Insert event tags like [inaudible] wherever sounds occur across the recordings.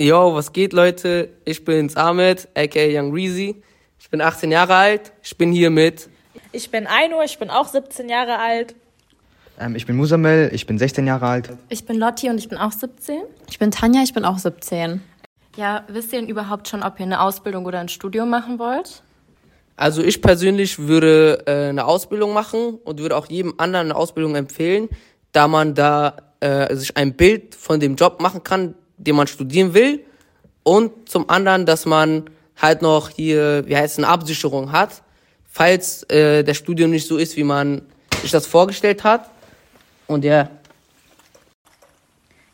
Yo, was geht, Leute? Ich bin's Ahmed, aka Young Reezy. Ich bin 18 Jahre alt. Ich bin hier mit. Ich bin Ainur, ich bin auch 17 Jahre alt. Ähm, ich bin Musamel, ich bin 16 Jahre alt. Ich bin Lotti und ich bin auch 17. Ich bin Tanja, ich bin auch 17. Ja, wisst ihr denn überhaupt schon, ob ihr eine Ausbildung oder ein Studium machen wollt? Also ich persönlich würde äh, eine Ausbildung machen und würde auch jedem anderen eine Ausbildung empfehlen, da man da äh, sich ein Bild von dem Job machen kann, den man studieren will. Und zum anderen, dass man halt noch hier, wie heißt es, eine Absicherung hat, falls äh, der Studium nicht so ist, wie man sich das vorgestellt hat. Und ja.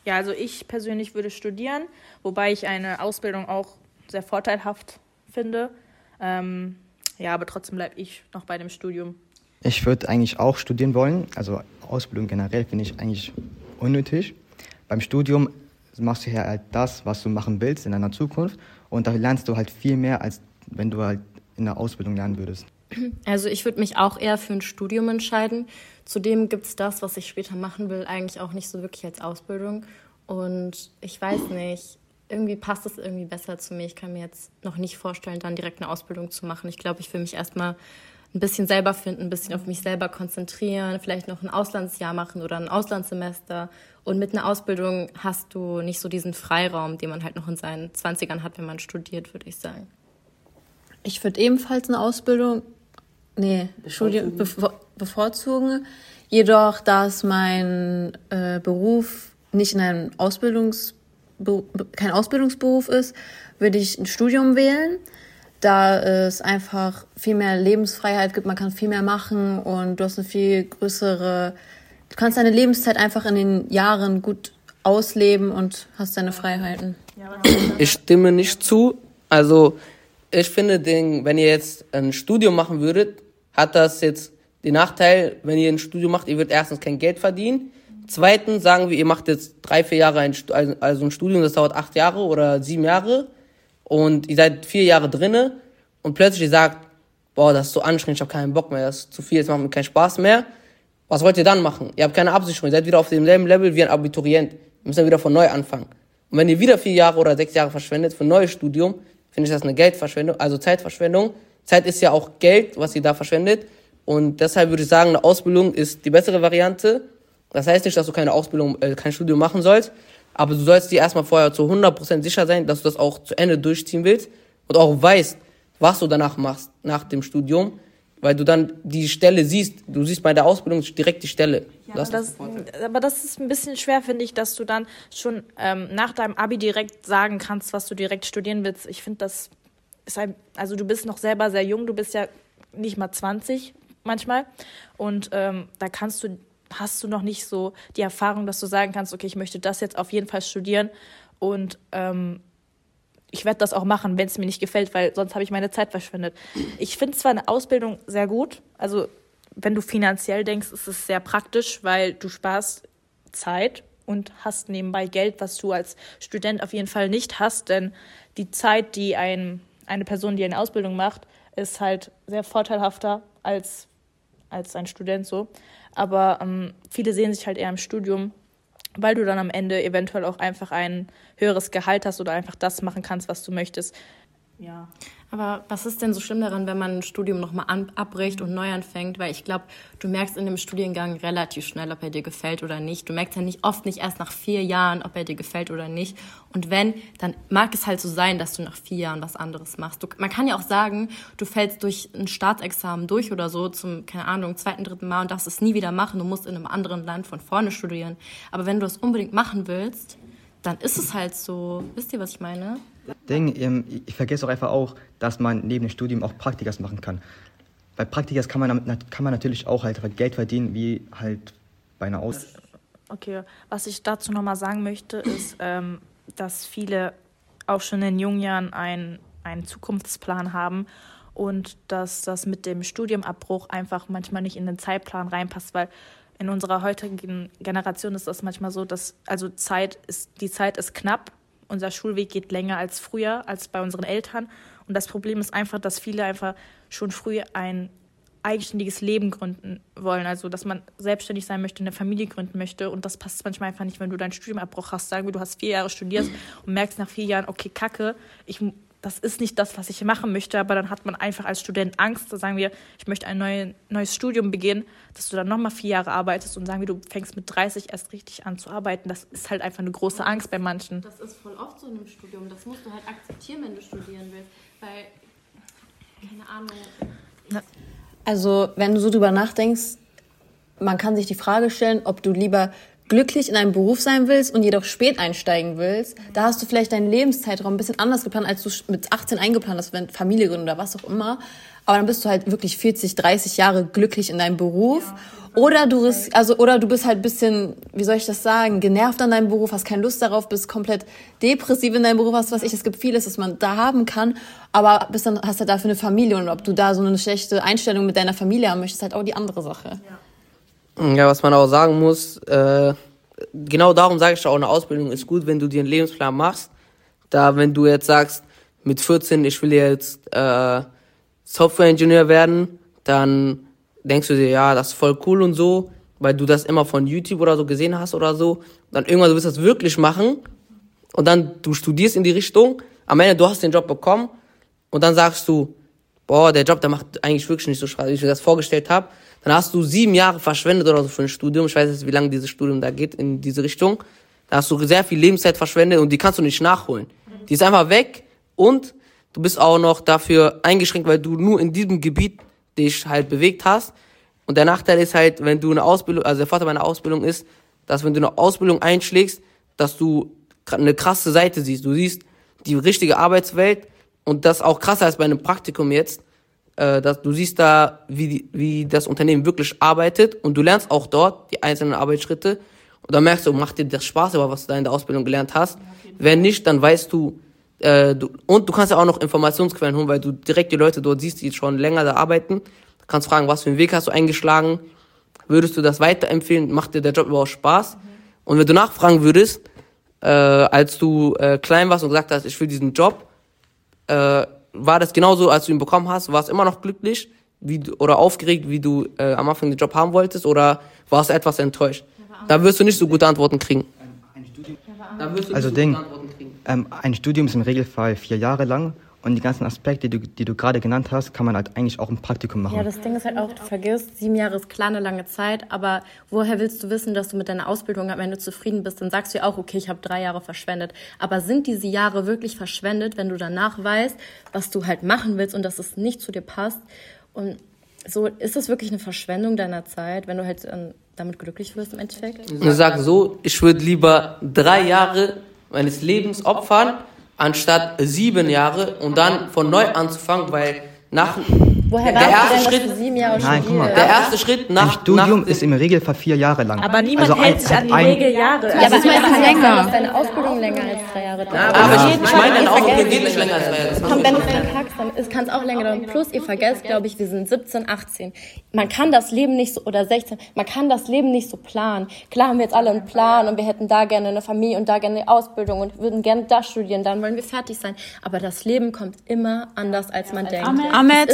Ja, also ich persönlich würde studieren, wobei ich eine Ausbildung auch sehr vorteilhaft finde. Ähm, ja, aber trotzdem bleibe ich noch bei dem Studium. Ich würde eigentlich auch studieren wollen. Also Ausbildung generell finde ich eigentlich unnötig. Beim Studium machst du ja halt das, was du machen willst in deiner Zukunft. Und da lernst du halt viel mehr, als wenn du halt in der Ausbildung lernen würdest. Also ich würde mich auch eher für ein Studium entscheiden. Zudem gibt es das, was ich später machen will, eigentlich auch nicht so wirklich als Ausbildung. Und ich weiß nicht, irgendwie passt es irgendwie besser zu mir. Ich kann mir jetzt noch nicht vorstellen, dann direkt eine Ausbildung zu machen. Ich glaube, ich will mich erstmal ein bisschen selber finden, ein bisschen auf mich selber konzentrieren, vielleicht noch ein Auslandsjahr machen oder ein Auslandssemester. Und mit einer Ausbildung hast du nicht so diesen Freiraum, den man halt noch in seinen 20ern hat, wenn man studiert, würde ich sagen. Ich würde ebenfalls eine Ausbildung, nee, Studium bevor, bevorzugen. Jedoch, dass mein äh, Beruf nicht in einem Ausbildungs, kein Ausbildungsberuf ist, würde ich ein Studium wählen da es einfach viel mehr Lebensfreiheit gibt, man kann viel mehr machen und du hast eine viel größere, du kannst deine Lebenszeit einfach in den Jahren gut ausleben und hast deine Freiheiten. Ich stimme nicht zu. Also ich finde, den, wenn ihr jetzt ein Studium machen würdet, hat das jetzt den Nachteil, wenn ihr ein Studium macht, ihr würdet erstens kein Geld verdienen. Zweitens sagen wir, ihr macht jetzt drei, vier Jahre ein, also ein Studium, das dauert acht Jahre oder sieben Jahre und ihr seid vier Jahre drinne und plötzlich ihr sagt, boah, das ist so anstrengend, ich habe keinen Bock mehr, das ist zu viel, das macht mir keinen Spaß mehr. Was wollt ihr dann machen? Ihr habt keine Absicherung, ihr seid wieder auf demselben Level wie ein Abiturient. Ihr müsst dann wieder von neu anfangen. Und wenn ihr wieder vier Jahre oder sechs Jahre verschwendet für ein neues Studium, finde ich das eine Geldverschwendung, also Zeitverschwendung. Zeit ist ja auch Geld, was ihr da verschwendet. Und deshalb würde ich sagen, eine Ausbildung ist die bessere Variante. Das heißt nicht, dass du keine Ausbildung, äh, kein Studium machen sollst, aber du sollst dir erstmal vorher zu 100% sicher sein, dass du das auch zu Ende durchziehen willst und auch weißt, was du danach machst, nach dem Studium, weil du dann die Stelle siehst. Du siehst bei der Ausbildung direkt die Stelle. Ja, das das, aber das ist ein bisschen schwer, finde ich, dass du dann schon ähm, nach deinem Abi direkt sagen kannst, was du direkt studieren willst. Ich finde, das ist ein, also du bist noch selber sehr jung, du bist ja nicht mal 20 manchmal. Und ähm, da kannst du hast du noch nicht so die Erfahrung, dass du sagen kannst, okay, ich möchte das jetzt auf jeden Fall studieren und ähm, ich werde das auch machen, wenn es mir nicht gefällt, weil sonst habe ich meine Zeit verschwendet. Ich finde zwar eine Ausbildung sehr gut, also wenn du finanziell denkst, ist es sehr praktisch, weil du sparst Zeit und hast nebenbei Geld, was du als Student auf jeden Fall nicht hast, denn die Zeit, die ein, eine Person, die eine Ausbildung macht, ist halt sehr vorteilhafter als, als ein Student so. Aber ähm, viele sehen sich halt eher im Studium, weil du dann am Ende eventuell auch einfach ein höheres Gehalt hast oder einfach das machen kannst, was du möchtest. Ja. Aber was ist denn so schlimm daran, wenn man ein Studium nochmal abbricht und neu anfängt? Weil ich glaube, du merkst in dem Studiengang relativ schnell, ob er dir gefällt oder nicht. Du merkst ja nicht oft nicht erst nach vier Jahren, ob er dir gefällt oder nicht. Und wenn, dann mag es halt so sein, dass du nach vier Jahren was anderes machst. Du, man kann ja auch sagen, du fällst durch ein Staatsexamen durch oder so zum, keine Ahnung, zweiten, dritten Mal und darfst es nie wieder machen. Du musst in einem anderen Land von vorne studieren. Aber wenn du es unbedingt machen willst, dann ist es halt so. Wisst ihr, was ich meine? Ding, ähm, ich vergesse auch einfach auch, dass man neben dem Studium auch Praktikas machen kann. Bei Praktikas kann man, kann man natürlich auch halt Geld verdienen, wie halt bei einer Aus. Okay, was ich dazu nochmal sagen möchte, ist, ähm, dass viele auch schon in jungen Jahren einen, einen Zukunftsplan haben und dass das mit dem Studiumabbruch einfach manchmal nicht in den Zeitplan reinpasst, weil in unserer heutigen Generation ist das manchmal so, dass also Zeit ist die Zeit ist knapp unser Schulweg geht länger als früher, als bei unseren Eltern. Und das Problem ist einfach, dass viele einfach schon früh ein, eigenständiges Leben gründen wollen. Also, dass man selbstständig sein möchte, eine Familie gründen möchte. Und das passt manchmal einfach nicht, wenn du deinen Studiumabbruch hast. Sagen wir, du hast vier Jahre studiert und merkst nach vier Jahren, okay, kacke, ich, das ist nicht das, was ich machen möchte. Aber dann hat man einfach als Student Angst. Da sagen wir, ich möchte ein neue, neues Studium beginnen, dass du dann nochmal vier Jahre arbeitest und sagen wir, du fängst mit 30 erst richtig an zu arbeiten. Das ist halt einfach eine große Angst bei manchen. Das ist voll oft so in einem Studium. Das musst du halt akzeptieren, wenn du studieren willst. Weil, keine Ahnung. Also, wenn du so drüber nachdenkst, man kann sich die Frage stellen, ob du lieber glücklich in einem Beruf sein willst und jedoch spät einsteigen willst. Da hast du vielleicht deinen Lebenszeitraum ein bisschen anders geplant, als du mit 18 eingeplant hast, wenn Familie gründen oder was auch immer. Aber dann bist du halt wirklich 40, 30 Jahre glücklich in deinem Beruf. Oder du bist, also, oder du bist halt ein bisschen, wie soll ich das sagen, genervt an deinem Beruf, hast keine Lust darauf, bist komplett depressiv in deinem Beruf, was weiß ich. Es gibt vieles, was man da haben kann. Aber bist dann, hast du halt dafür eine Familie und ob du da so eine schlechte Einstellung mit deiner Familie haben möchtest, ist halt auch die andere Sache. Ja, was man auch sagen muss, äh, genau darum sage ich auch, eine Ausbildung ist gut, wenn du dir einen Lebensplan machst. Da, wenn du jetzt sagst, mit 14, ich will jetzt äh, Software-Ingenieur werden, dann denkst du dir, ja, das ist voll cool und so, weil du das immer von YouTube oder so gesehen hast oder so. Dann irgendwann, du willst das wirklich machen und dann du studierst in die Richtung. Am Ende, du hast den Job bekommen und dann sagst du, boah, der Job, der macht eigentlich wirklich nicht so Spaß, wie ich mir das vorgestellt habe. Dann hast du sieben Jahre verschwendet oder so für ein Studium. Ich weiß jetzt, wie lange dieses Studium da geht in diese Richtung. Da hast du sehr viel Lebenszeit verschwendet und die kannst du nicht nachholen. Die ist einfach weg und du bist auch noch dafür eingeschränkt, weil du nur in diesem Gebiet dich halt bewegt hast. Und der Nachteil ist halt, wenn du eine Ausbildung, also der Vorteil meiner Ausbildung ist, dass wenn du eine Ausbildung einschlägst, dass du eine krasse Seite siehst. Du siehst die richtige Arbeitswelt und das auch krasser als bei einem Praktikum jetzt. Äh, dass du siehst da, wie, wie das Unternehmen wirklich arbeitet und du lernst auch dort die einzelnen Arbeitsschritte. Und dann merkst du, macht dir das Spaß, aber was du da in der Ausbildung gelernt hast. Wenn nicht, dann weißt du, äh, du, und du kannst ja auch noch Informationsquellen holen, weil du direkt die Leute dort siehst, die schon länger da arbeiten. Du kannst fragen, was für einen Weg hast du eingeschlagen? Würdest du das weiterempfehlen? Macht dir der Job überhaupt Spaß? Und wenn du nachfragen würdest, äh, als du äh, klein warst und gesagt hast, ich will diesen Job, äh, war das genauso, als du ihn bekommen hast? Warst du immer noch glücklich wie du, oder aufgeregt, wie du äh, am Anfang den Job haben wolltest? Oder warst du etwas enttäuscht? Da wirst du nicht so gute Antworten kriegen. Da wirst du Also nicht so Ding, gute Antworten kriegen. ähm, ein Studium ist im Regelfall vier Jahre lang und die ganzen Aspekte, die du, die du gerade genannt hast, kann man halt eigentlich auch im Praktikum machen. Ja, das Ding ist halt auch, du vergisst, sieben Jahre ist klar eine lange Zeit, aber woher willst du wissen, dass du mit deiner Ausbildung am Ende zufrieden bist? Dann sagst du ja auch, okay, ich habe drei Jahre verschwendet. Aber sind diese Jahre wirklich verschwendet, wenn du danach weißt, was du halt machen willst und dass es nicht zu dir passt? Und so ist das wirklich eine Verschwendung deiner Zeit, wenn du halt ähm, damit glücklich wirst im Endeffekt? Ich sag so, ich würde lieber drei Jahre meines Lebens opfern, anstatt sieben Jahre und dann von neu anzufangen, weil nach Woher der erste denn, dass Schritt, du sieben Jahre Nein, guck mal. der erste Schritt Ein nach Studium nach, ist im Regelfall vier Jahre lang. Aber niemand Also hält ein- sich an die ein- Regeljahre. Ja, Also aber kann sein, länger. dass deine Ausbildung länger als drei Jahre dauert. aber ich, jeden ich meine, deine ist Ausbildung geht nicht länger als drei Jahre. Komm, wenn du dann kackst, dann kann es auch länger dauern. Plus, ihr vergesst, glaube ich, wir sind 17, 18. Man kann das Leben nicht so, oder 16, man kann das Leben nicht so planen. Klar haben wir jetzt alle einen Plan und wir hätten da gerne eine Familie und da gerne eine Ausbildung und würden gerne das studieren, dann wollen wir fertig sein. Aber das Leben kommt immer anders, als man denkt. Ahmed,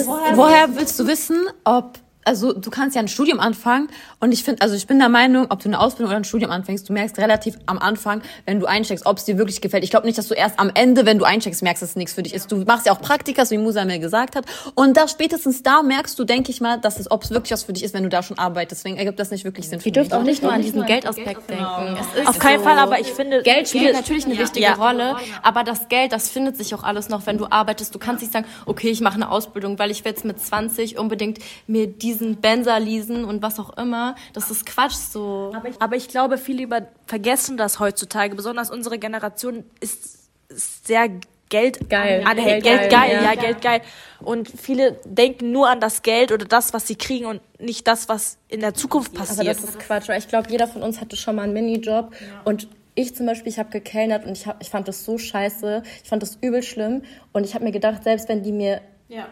Woher willst du wissen, ob also du kannst ja ein Studium anfangen und ich finde, also ich bin der Meinung, ob du eine Ausbildung oder ein Studium anfängst, du merkst relativ am Anfang, wenn du einsteckst, ob es dir wirklich gefällt. Ich glaube nicht, dass du erst am Ende, wenn du einsteckst, merkst, dass es nichts für dich ist. Du machst ja auch Praktika, so wie Musa mir gesagt hat. Und da spätestens da merkst du, denke ich mal, dass es, ob es wirklich was für dich ist, wenn du da schon arbeitest. Deswegen ergibt das nicht wirklich Sinn für Ihr dürft mich. auch nicht nur an diesen Geldaspekt denken. Es ist Auf keinen so. Fall, aber ich finde, Geld spielt viele- natürlich eine Ja. wichtige Ja. Rolle, aber das Geld, das findet sich auch alles noch, wenn du arbeitest. Du kannst nicht sagen, okay, ich mache eine Ausbildung, weil ich will jetzt mit 20 unbedingt mir diesen Benzer leasen und was auch immer. Das ist Quatsch so. Aber ich glaube, viele über vergessen das heutzutage. Besonders unsere Generation ist, ist sehr Geld Geil. anhängig. Geld Geld geil, geil, ja. ja. Geld geil. Und viele denken nur an das Geld oder das, was sie kriegen und nicht das, was in der Zukunft Aber passiert. das ist Quatsch, weil ich glaube, jeder von uns hatte schon mal einen Minijob und ich zum Beispiel, ich habe gekellnert und ich, hab, ich fand das so scheiße, ich fand das übel schlimm und ich habe mir gedacht, selbst wenn die mir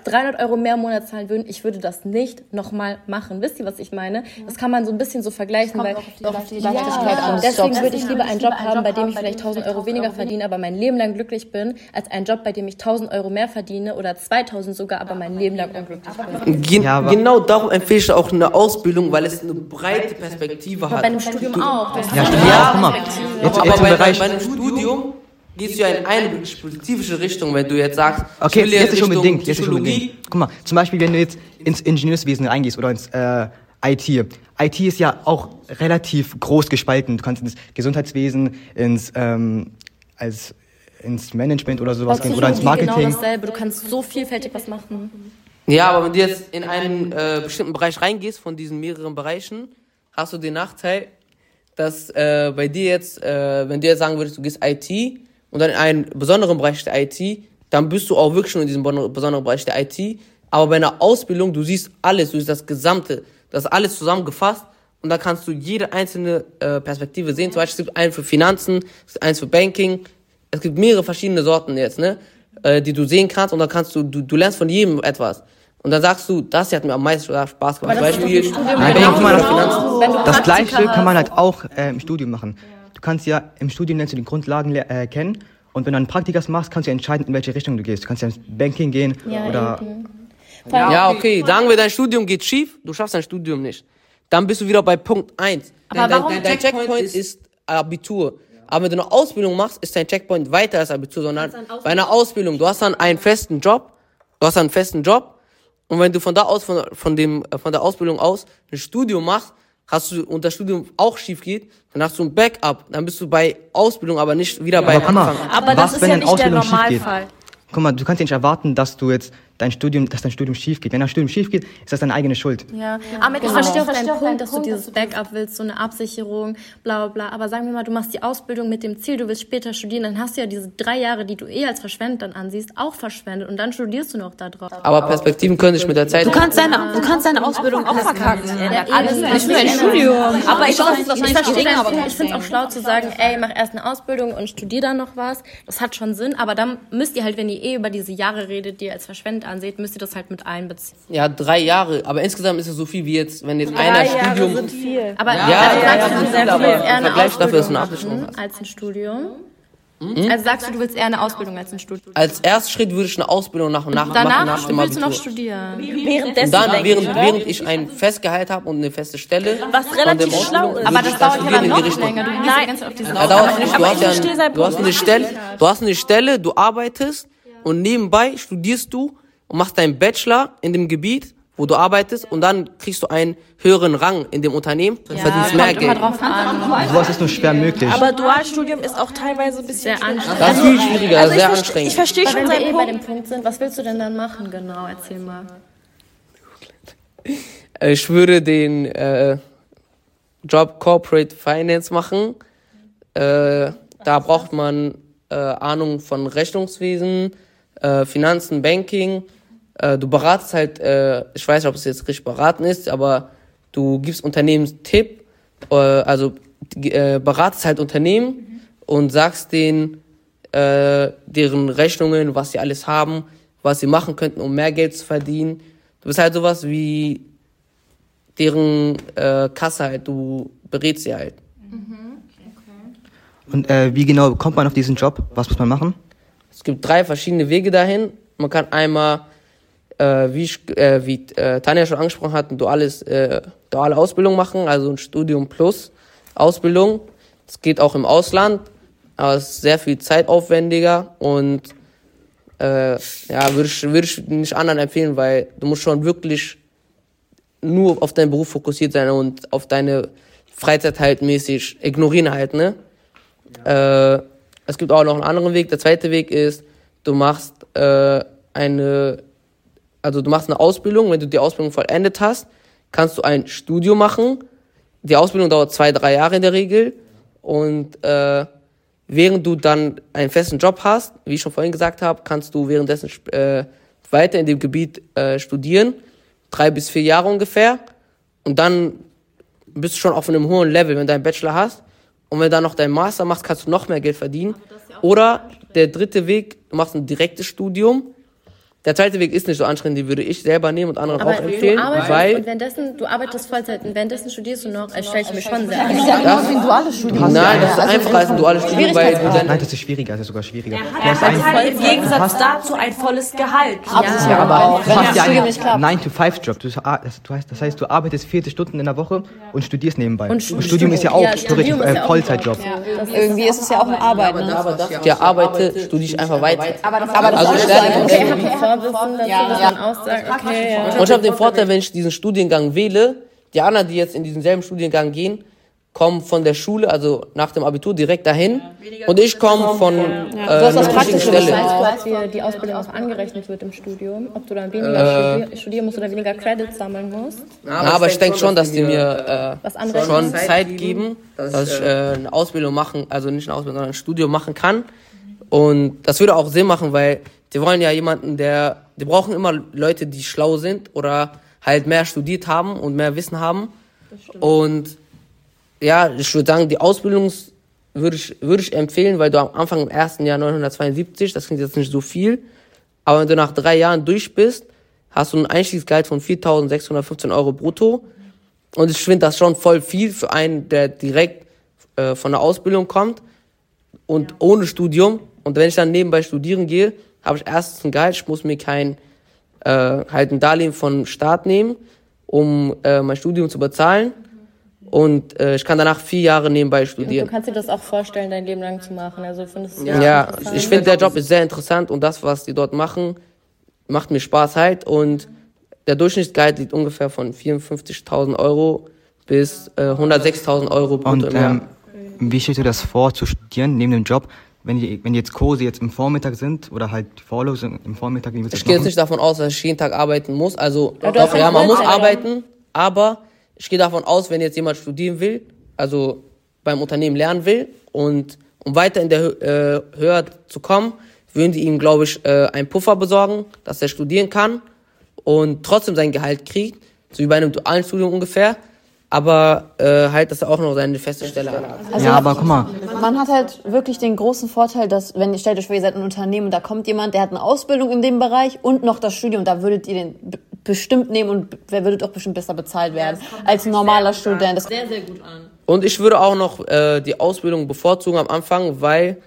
300 Euro mehr im Monat zahlen würden, ich würde das nicht nochmal machen. Wisst ihr, was ich meine? Das kann man so ein bisschen so vergleichen, weil die Leichtigkeit ja, eines deswegen würde ich lieber einen Job haben, bei dem ich vielleicht 1000 Euro weniger verdiene, aber mein Leben lang glücklich bin, als einen Job, bei dem ich 1000 Euro mehr verdiene oder 2000 sogar, aber mein Leben lang unglücklich bin. Gen Ja, genau darum empfehle ich auch eine Ausbildung, weil es eine breite Perspektive hat. bei einem Studium auch. Ja, stimmt. Ja, guck mal. Jetzt, aber jetzt im bei, bei, Bereich. bei einem Studium gehst du ja in eine spezifische Richtung, wenn du jetzt sagst, Okay, will jetzt nicht unbedingt, jetzt nicht unbedingt. Guck mal, zum Beispiel, wenn du jetzt ins Ingenieurswesen reingehst oder ins äh, IT. IT ist ja auch relativ groß gespalten. Du kannst ins Gesundheitswesen, ins, ähm, als, ins Management oder sowas gehen oder ins Psychologie Marketing. Genau dasselbe. Du kannst so vielfältig was machen. Ja, aber wenn du jetzt in einen äh, bestimmten Bereich reingehst, von diesen mehreren Bereichen, hast du den Nachteil, dass äh, bei dir jetzt, äh, wenn du jetzt sagen würdest, du gehst IT und dann in einen besonderen Bereich der IT, dann bist du auch wirklich schon in diesem besonderen Bereich der IT. Aber bei einer Ausbildung, du siehst alles, du siehst das Gesamte, das ist alles zusammengefasst und da kannst du jede einzelne äh, Perspektive sehen. Zum Beispiel es gibt einen für Finanzen, es gibt eins für Banking, es gibt mehrere verschiedene Sorten jetzt, ne, äh, die du sehen kannst und dann kannst du, du, du lernst von jedem etwas. Und dann sagst du, das hier hat mir am meisten Spaß gemacht. Zum Beispiel Nein, oder Finanzen. Das Gleiche kann man halt auch äh, im Studium machen. Du kannst ja im Studium lernst du die Grundlagen äh, kennen und wenn du einen Praktikas machst, kannst du entscheiden, in welche Richtung du gehst. Du kannst ja ins Banking gehen Ja, oder eben. Ja, okay, sagen wir, dein Studium geht schief, du schaffst dein Studium nicht. Dann bist du wieder bei Punkt 1. Aber dein, warum- dein, dein Checkpoint ist Abitur. Aber wenn du eine Ausbildung machst, ist dein Checkpoint weiter als Abitur, sondern bei einer Ausbildung, du hast dann einen festen Job, du hast dann einen festen Job und wenn du von da aus, von, von, dem, äh, von der Ausbildung aus ein Studium machst, hast du und das Studium auch schief geht, dann hast du ein Backup, dann bist du bei Ausbildung, aber nicht wieder bei Aber guck mal, Anfang. Aber was, das ist wenn ja nicht der Ausbildung geht? Normalfall. Guck mal, du kannst ja nicht erwarten, dass du jetzt dein Studium, dass dein Studium schief geht. Wenn dein Studium schief geht, ist das deine eigene Schuld. Ja, Ahmed, ich verstehe auch deinen Punkt, dass du dieses Backup willst, so eine Absicherung, bla bla bla. Aber sagen wir mal, du machst die Ausbildung mit dem Ziel, du willst später studieren, dann hast du ja diese drei Jahre, die du eh als verschwendet dann ansiehst, auch verschwendet. Und dann studierst du noch da drauf. Aber Perspektiven können sich mit der Zeit Du kannst deine, du kannst deine Ausbildung auch verkacken. Alles Nicht nur ein Studium. Aber ich, es ich wahrscheinlich verstehe aber Punkt. Ich finde es auch schlau zu sagen, ey, mach erst eine Ausbildung und studier dann noch was. Das hat schon Sinn, aber dann müsst ihr halt, wenn ihr eh über diese Jahre redet, die ihr als verschwendet anseht, müsst ihr das halt mit einbeziehen. Ja, drei Jahre. Aber insgesamt ist es so viel wie jetzt, wenn jetzt einer Drei Jahre Studium. sind viel. Aber Ja, also ja, sagst ja, du, sehr viel, eher eine Vergleich dafür, dass du Ausbildung eine machen hast. als ein Studium? Also sagst du, du willst eher eine Ausbildung als ein Studium? Als ersten Schritt würde ich eine Ausbildung nach und nach machen Danach nach dem willst du noch Abitur. studieren. Währenddessen Und dann, während, ich, während ich ein Festgehalt habe und eine feste Stelle, Was relativ schlau Ausbildung, ist. Aber das dauert ja dann noch länger. Du ganze Zeit auf diese Ja, dauert nicht. Du Aber hast, ja du hast eine Stelle, du hast eine Stelle, du arbeitest und nebenbei studierst du und machst deinen Bachelor in dem Gebiet, wo du arbeitest und dann kriegst du einen höheren Rang in dem Unternehmen und verdienst mehr Geld. drauf an. Sowas ist nur schwer möglich. Aber Dualstudium ist auch teilweise ein bisschen Sehr anstrengend. Das ist viel schwieriger, Also ich, sehr anstrengend. ich verstehe schon wenn wir eh bei Punkt. dem Punkt sind, was willst du denn dann machen? Genau, erzähl mal. Äh, Ich würde den äh, Job Corporate Finance machen. Äh, da braucht man äh, Ahnung von Rechnungswesen, äh, Finanzen, Banking. Äh, du beratest halt, äh, ich weiß nicht, ob es jetzt richtig beraten ist, aber du gibst Unternehmen Tipp, äh, also äh, beratest halt Unternehmen und sagst denen äh, deren Rechnungen, was sie alles haben, was sie machen könnten, um mehr Geld zu verdienen. Du bist halt sowas wie deren äh, Kasse halt, du berätst sie halt. Und äh, wie genau kommt man auf diesen Job? Was muss man machen? Es gibt drei verschiedene Wege dahin. Man kann einmal, äh, wie, ich, äh, wie äh, Tanja schon angesprochen hat, ein duales, äh, duale Ausbildung machen, also ein Studium plus Ausbildung. Das geht auch im Ausland, aber es ist sehr viel zeitaufwendiger und äh, ja, würde ich, würde ich nicht anderen empfehlen, weil du musst schon wirklich nur auf deinen Beruf fokussiert sein und auf deine Freizeit halt mäßig ignorieren halt, ne? Äh, es gibt auch noch einen anderen Weg. Der zweite Weg ist, du machst äh, eine, also du machst eine Ausbildung. Wenn du die Ausbildung vollendet hast, kannst du ein Studium machen. Die Ausbildung dauert zwei, drei Jahre in der Regel. Und äh, während du dann einen festen Job hast, wie ich schon vorhin gesagt habe, kannst du währenddessen äh, weiter in dem Gebiet äh, studieren. Drei bis vier Jahre ungefähr. Und dann bist du schon auf einem hohen Level, wenn du einen Bachelor hast. Und wenn du dann noch deinen Master machst, kannst du noch mehr Geld verdienen. Oder der dritte Weg, du machst ein direktes Studium. Der zweite Weg ist nicht so anstrengend, die würde ich selber nehmen und anderen Aber auch empfehlen, du arbeitest weil und währenddessen, du arbeitest Vollzeit und währenddessen studierst du noch, also stelle ich mir schon sehr Das ist an. ja genauso wie ein duales Studium. Nein, das ist einfacher als ein duales Studium, weil du dann Nein, das ist schwieriger, das ist sogar schwieriger. Er hat halt im Gegensatz dazu ein volles Gehalt. Ja, aber auch. Wenn Du hast das ja einen nicht klappt. 9-to-5-Job. Du, du heißt, das heißt, du arbeitest 40 Stunden in der Woche und studierst nebenbei. Und, Stu- Studium ist ja auch ja, theoretisch Studium ist äh, ja auch Vollzeitjob. Irgendwie ist es ja auch eine Arbeit, ne? ich arbeite, studiere ich einfach weiter. Aber das Also ist Vorwissen dazu, dass man aussagt, okay, ja. Und ich habe den Vorteil, wenn ich diesen Studiengang wähle, die anderen, die jetzt in diesen selben Studiengang gehen, kommen von der Schule, also nach dem Abitur direkt dahin. Und ich komme von äh, hast das einer richtigen Praktische Stelle. Du, als dir die Ausbildung auch angerechnet wird im Studium, ob du dann weniger studi studieren musst oder weniger Credits sammeln musst? Ja, aber ich denke schon, dass die mir äh, schon Zeit geben, dass ich äh, eine Ausbildung machen, also nicht eine Ausbildung, sondern ein Studium machen kann. Und das würde auch Sinn machen, weil die wollen ja jemanden, der, die brauchen immer Leute, die schlau sind oder halt mehr studiert haben und mehr Wissen haben. Und ja, ich würde sagen, die Ausbildung würde ich, würde ich empfehlen, weil du am Anfang im ersten Jahr 972, das klingt jetzt nicht so viel, aber wenn du nach drei Jahren durch bist, hast du ein Einstiegsgehalt von 4.615 Euro brutto. Und ich finde das schon voll viel für einen, der direkt äh, von der Ausbildung kommt und ohne Studium. Und wenn ich dann nebenbei studieren gehe, habe ich erstens ein Gehalt, ich muss mir kein äh, halt ein Darlehen von Staat nehmen, um äh, mein Studium zu bezahlen. Und äh, ich kann danach vier Jahre nebenbei Du studieren. kannst dir das auch vorstellen, dein Leben lang zu machen. Also findest du Ja, ich finde der Job ist sehr interessant und das, was die dort machen, macht mir Spaß halt. Und der Durchschnittsgehalt liegt ungefähr von 54.000 Euro bis äh, 106.000 Euro brutto Und im Jahr. ähm, wie stellst du das vor, zu studieren neben dem Job? Wenn, die, wenn jetzt Kurse jetzt im Vormittag sind oder halt Vorlesungen im Vormittag, wie willst du Ich gehe jetzt nicht davon aus, dass ich jeden Tag arbeiten muss. Also, hast doch, ja ja, man muss arbeiten, aber ich gehe davon aus, wenn jetzt jemand studieren will, also beim Unternehmen lernen will und um weiter in der äh, Höhe zu kommen, würden die ihm, glaube ich, äh, einen Puffer besorgen, dass er studieren kann und trotzdem sein Gehalt kriegt, so wie bei einem dualen Studium ungefähr, aber äh, halt, dass er auch noch seine feste Stelle hat. ja, aber guck mal, Man hat halt wirklich den großen Vorteil, dass, wenn ihr stellt euch vor, ihr seid ein Unternehmen da kommt jemand, der hat eine Ausbildung in dem Bereich und noch das Studium, da würdet ihr den bestimmt nehmen und wer würdet auch bestimmt besser bezahlt werden als ein normaler Student. Das sehr, sehr gut an. Und ich würde auch noch äh, die Ausbildung bevorzugen am Anfang, weil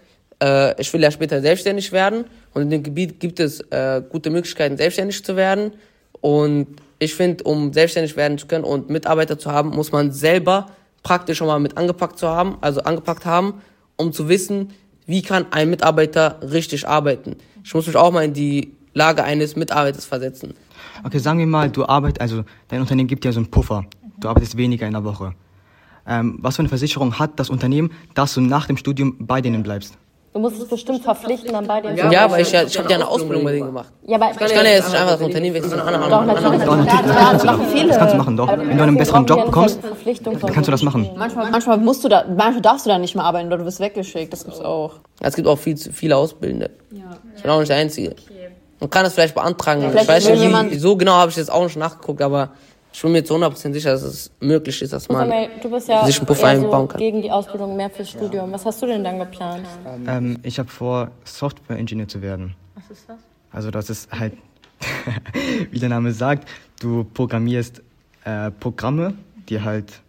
äh, ich will ja später selbstständig werden und in dem Gebiet gibt es äh, gute Möglichkeiten, selbstständig zu werden. Und ich finde, um selbstständig werden zu können und Mitarbeiter zu haben, muss man selber praktisch schon mal mit angepackt zu haben, also angepackt haben, um zu wissen, wie kann ein Mitarbeiter richtig arbeiten. Ich muss mich auch mal in die Lage eines Mitarbeiters versetzen. okay, sagen wir mal, du arbeitest, also dein Unternehmen gibt dir so einen Puffer. Du arbeitest weniger in der Woche. Ähm, was für eine Versicherung hat das Unternehmen, dass du nach dem Studium bei denen bleibst? Du musst es bestimmt verpflichten, dann bei den Ja, aber ich, ja, ich habe ja eine Ausbildung bei denen gemacht. Ja, aber Ich kann ja jetzt nicht einfach das Unternehmen wechseln. zu Doch, natürlich. Doch, natürlich, das kannst du doch. Das kannst du machen, doch. Wenn du einen besseren Job bekommst, kannst du das machen. manchmal, manchmal musst du da, manchmal darfst du da nicht mehr arbeiten oder du wirst weggeschickt. Das gibt's auch. Es gibt auch viel, zu viele Ausbildende. Ich bin auch nicht der Einzige. Man kann das vielleicht beantragen. Vielleicht ich weiß nicht, so genau habe ich jetzt auch nicht nachgeguckt, aber ich bin mir zu 100% sicher, dass es möglich ist, dass man... Du bist ja sich einen Puffer einbauen so kann. gegen die Ausbildung, mehr fürs Studium. Was hast du denn dann geplant? Ähm, ich habe vor, Software-Ingenieur zu werden. Was ist das? Also das ist halt, [laughs] wie der Name sagt, du programmierst äh, Programme, die halt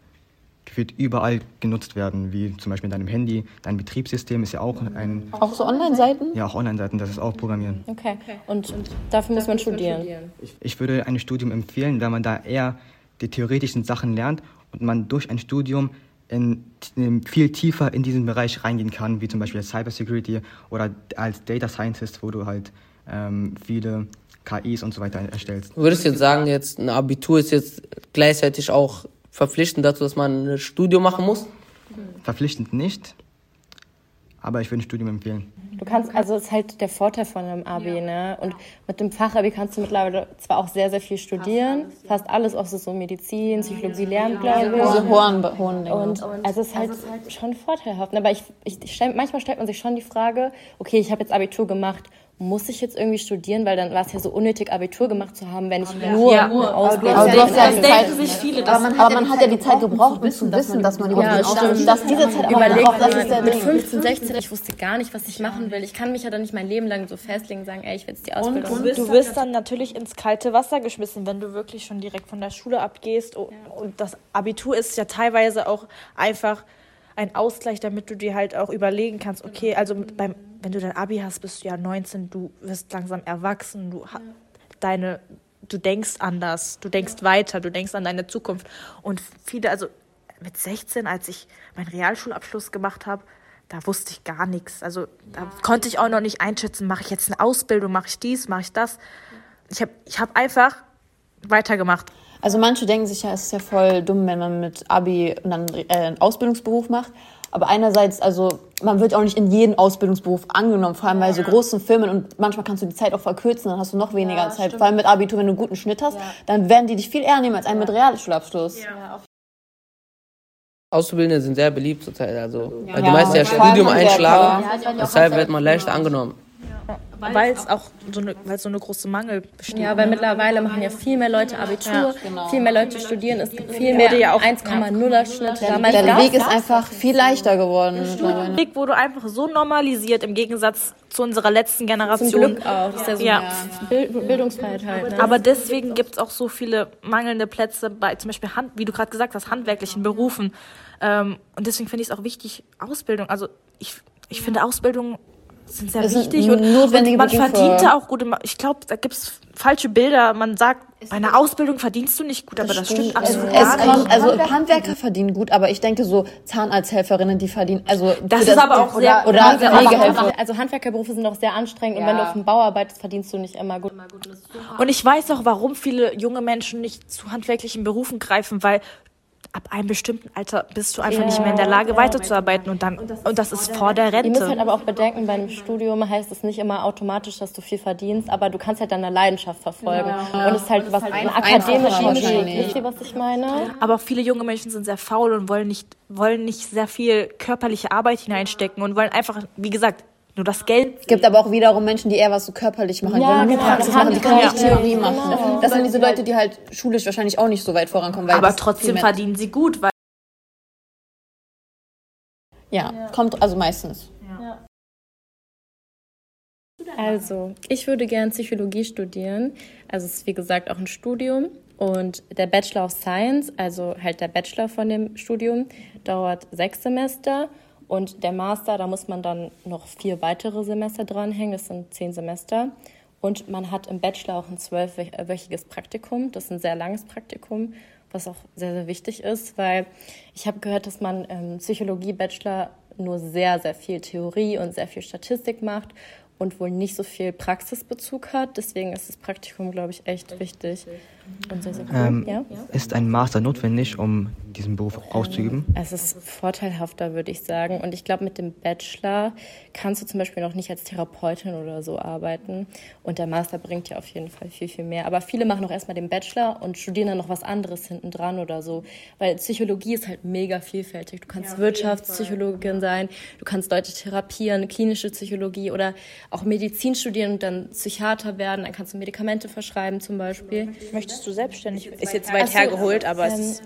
gefühlt überall genutzt werden, wie zum Beispiel in deinem Handy. Dein Betriebssystem ist ja auch ein, Auch so Online-Seiten? ja auch Online-Seiten, das ist auch Programmieren. Okay. Und dafür muss man studieren. Ich würde ein Studium empfehlen, da man da eher die theoretischen Sachen lernt und man durch ein Studium in, in viel tiefer in diesen Bereich reingehen kann, wie zum Beispiel als Cybersecurity oder als Data Scientist, wo du halt ähm, viele KIs und so weiter erstellst. Du würdest jetzt sagen, jetzt ein Abitur ist jetzt gleichzeitig auch verpflichtend dazu, dass man ein Studium machen muss? Verpflichtend nicht, aber ich würde ein Studium empfehlen. Du kannst, also das ist halt der Vorteil von einem Abi, ne? Und mit dem Fachabi kannst du mittlerweile zwar auch sehr, sehr viel studieren, fast alles, auch so Medizin, Psychologie lernen, glaube ich. Diese hohen, hohen Dinge. Und also es ist halt schon vorteilhaft. ne? Aber ich, ich, ich stell, manchmal stellt man sich schon die Frage, okay, ich habe jetzt Abitur gemacht muss ich jetzt irgendwie studieren, weil dann war es ja so unnötig, Abitur gemacht zu haben, wenn ich nur, Ja. nur Aber Ausbildung Aber du hast ja Zeit, sich viele, aber man, aber man hat ja die Zeit gebraucht, um zu wissen, dass man überhaupt Ja, Ausbildung, stimmt. dass diese Zeit auch Überleg braucht, das ist mal, der mit Ding. 15, 16, ich wusste gar nicht, was ich machen will. Ich kann mich ja dann nicht mein Leben lang so festlegen und sagen, ey, ich will jetzt die Ausbildung. Du wirst dann natürlich ins kalte Wasser geschmissen, wenn du wirklich schon direkt von der Schule abgehst. O- Und das Abitur ist ja teilweise auch einfach ein Ausgleich, damit du dir halt auch überlegen kannst, okay, also mit beim, wenn du dein Abi hast, bist du ja 19, du wirst langsam erwachsen, du ha- deine, du denkst anders, du denkst weiter, du denkst an deine Zukunft. Und viele, also mit 16, als ich meinen Realschulabschluss gemacht habe, da wusste ich gar nichts. Also da konnte ich auch noch nicht einschätzen, mache ich jetzt eine Ausbildung, mache ich dies, mache ich das. Ich habe ich hab einfach weitergemacht. Also manche denken sich ja, es ist ja voll dumm, wenn man mit Abi und dann äh, einen Ausbildungsberuf macht. Aber einerseits, also man wird auch nicht in jeden Ausbildungsberuf angenommen, vor allem bei so großen Firmen und manchmal kannst du die Zeit auch verkürzen, dann hast du noch weniger Zeit. Vor allem mit Abitur, wenn du einen guten Schnitt hast, dann werden die dich viel eher nehmen als einen mit Realschulabschluss. Auszubildende sind sehr beliebt zurzeit, also. Weil die Ja, meisten ja Studium einschlagen, Ja, deshalb wird man leichter angenommen. Weil es auch so eine, weil so eine große Mangel besteht. Ja, weil mittlerweile machen ja viel mehr Leute Abitur, viel mehr Leute studieren, es gibt viel mehr ja auch- 1,0er Schnitt. Damals Der gab's Weg ist einfach viel leichter geworden. mittlerweile. Weg wurde einfach so normalisiert im Gegensatz zu unserer letzten zum Generation. Glück auch. Das ist ja so Ja. Bild, Bildungsfreiheit halt. Ne? Aber deswegen gibt es auch so viele mangelnde Plätze bei zum Beispiel, Hand, wie du gerade gesagt hast, handwerklichen Berufen. Ähm, und deswegen finde ich es auch wichtig, Ausbildung. Also ich, ich finde Ausbildung sind sehr Es sind wichtig und, notwendige und man Berufe. verdient da auch gut. Ich glaube, da gibt es falsche Bilder. Man sagt, bei einer Ausbildung verdienst du nicht gut, aber das stimmt Es, absolut es gar nicht. kommt, also Handwerker verdienen gut, aber ich denke so Zahnarzthelferinnen, die verdienen, also Das ist aber auch sehr- oder sehr Pflegehelfer. Also Handwerkerberufe sind auch sehr anstrengend und wenn du auf dem Bau arbeitest, verdienst du nicht immer gut. Und ich weiß auch, warum viele junge Menschen nicht zu handwerklichen Berufen greifen, weil ab einem bestimmten Alter bist du einfach nicht mehr in der Lage, weiterzuarbeiten und dann und das ist vor der Ihr müsst halt Rente. aber auch bedenken, bei einem Studium heißt es nicht immer automatisch, dass du viel verdienst, aber du kannst halt deine Leidenschaft verfolgen. Und es ist halt was ein akademischer. Wisst ihr, was ich meine? Aber auch viele junge Menschen sind sehr faul und wollen nicht wollen nicht sehr viel körperliche Arbeit hineinstecken und wollen einfach, wie gesagt, nur das Geld. Es gibt aber auch wiederum Menschen, die eher was so körperlich machen, nur genau. Praxis machen, die können Ja. nicht Theorie machen. Das sind diese Leute, die halt schulisch wahrscheinlich auch nicht so weit vorankommen. Weil Aber trotzdem verdienen sie gut, weil Ja, kommt also meistens. Also, ich würde gern Psychologie studieren. Also, es ist wie gesagt auch ein Studium. Und der Bachelor of Science, also halt der Bachelor von dem Studium, dauert sechs Semester. Und der Master, da muss man dann noch vier weitere Semester dranhängen. Das sind zehn Semester. Und man hat im Bachelor auch ein zwölfwöchiges Praktikum. Das ist ein sehr langes Praktikum, was auch sehr, sehr wichtig ist, weil ich habe gehört, dass man im Psychologie-Bachelor nur sehr, sehr viel Theorie und sehr viel Statistik macht und wohl nicht so viel Praxisbezug hat. Deswegen ist das Praktikum, glaube ich, echt wichtig sehr, sehr cool. Ähm, ja? Ist ein Master notwendig, um diesen Beruf auszuüben? Es ist vorteilhafter, würde ich sagen. Und ich glaube, mit dem Bachelor kannst du zum Beispiel noch nicht als Therapeutin oder so arbeiten. Und der Master bringt ja auf jeden Fall viel, viel mehr. Aber viele machen auch erstmal den Bachelor und studieren dann noch was anderes hinten dran oder so. Weil Psychologie ist halt mega vielfältig. Du kannst Wirtschaftspsychologin sein, du kannst Leute therapieren, klinische Psychologie oder auch Medizin studieren und dann Psychiater werden. Dann kannst du Medikamente verschreiben zum Beispiel. möchtest du selbstständig? Ist jetzt weit so, hergeholt, aber es ähm, ist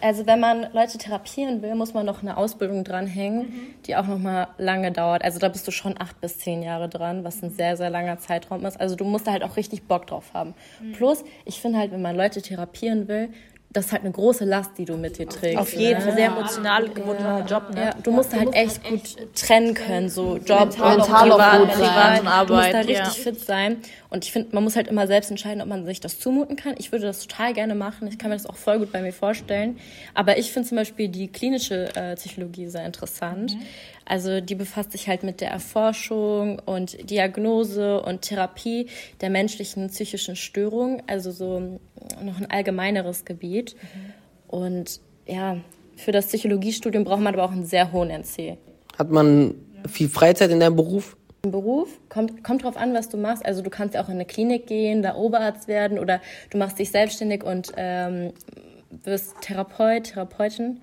also wenn man Leute therapieren will, muss man noch eine Ausbildung dranhängen, die auch noch mal lange dauert. Also da bist du schon acht bis zehn Jahre dran, was ein sehr, sehr langer Zeitraum ist. Also du musst da halt auch richtig Bock drauf haben. Plus, ich finde halt, wenn man Leute therapieren will, das ist halt eine große Last, die du mit dir trägst. auf jeden ne? Fall sehr emotional gebundener Job, ne? Ja, du musst da halt echt gut trennen können, so Job, Mental und privat, gut privat. Du musst Arbeit, da richtig ja. fit sein. Und ich finde, man muss halt immer selbst entscheiden, ob man sich das zumuten kann. Ich würde das total gerne machen. Ich kann mir das auch voll gut bei mir vorstellen. Aber ich finde zum Beispiel die klinische äh, Psychologie sehr interessant. Also die befasst sich halt mit der Erforschung und Diagnose und Therapie der menschlichen psychischen Störung. Also so noch ein allgemeineres Gebiet. Und ja, für das Psychologiestudium braucht man aber auch einen sehr hohen NC. Hat man viel Freizeit in deinem Beruf? Im Beruf kommt, kommt drauf an, was du machst. Also du kannst ja auch in eine Klinik gehen, da Oberarzt werden oder du machst dich selbstständig und ähm, wirst Therapeut, Therapeutin.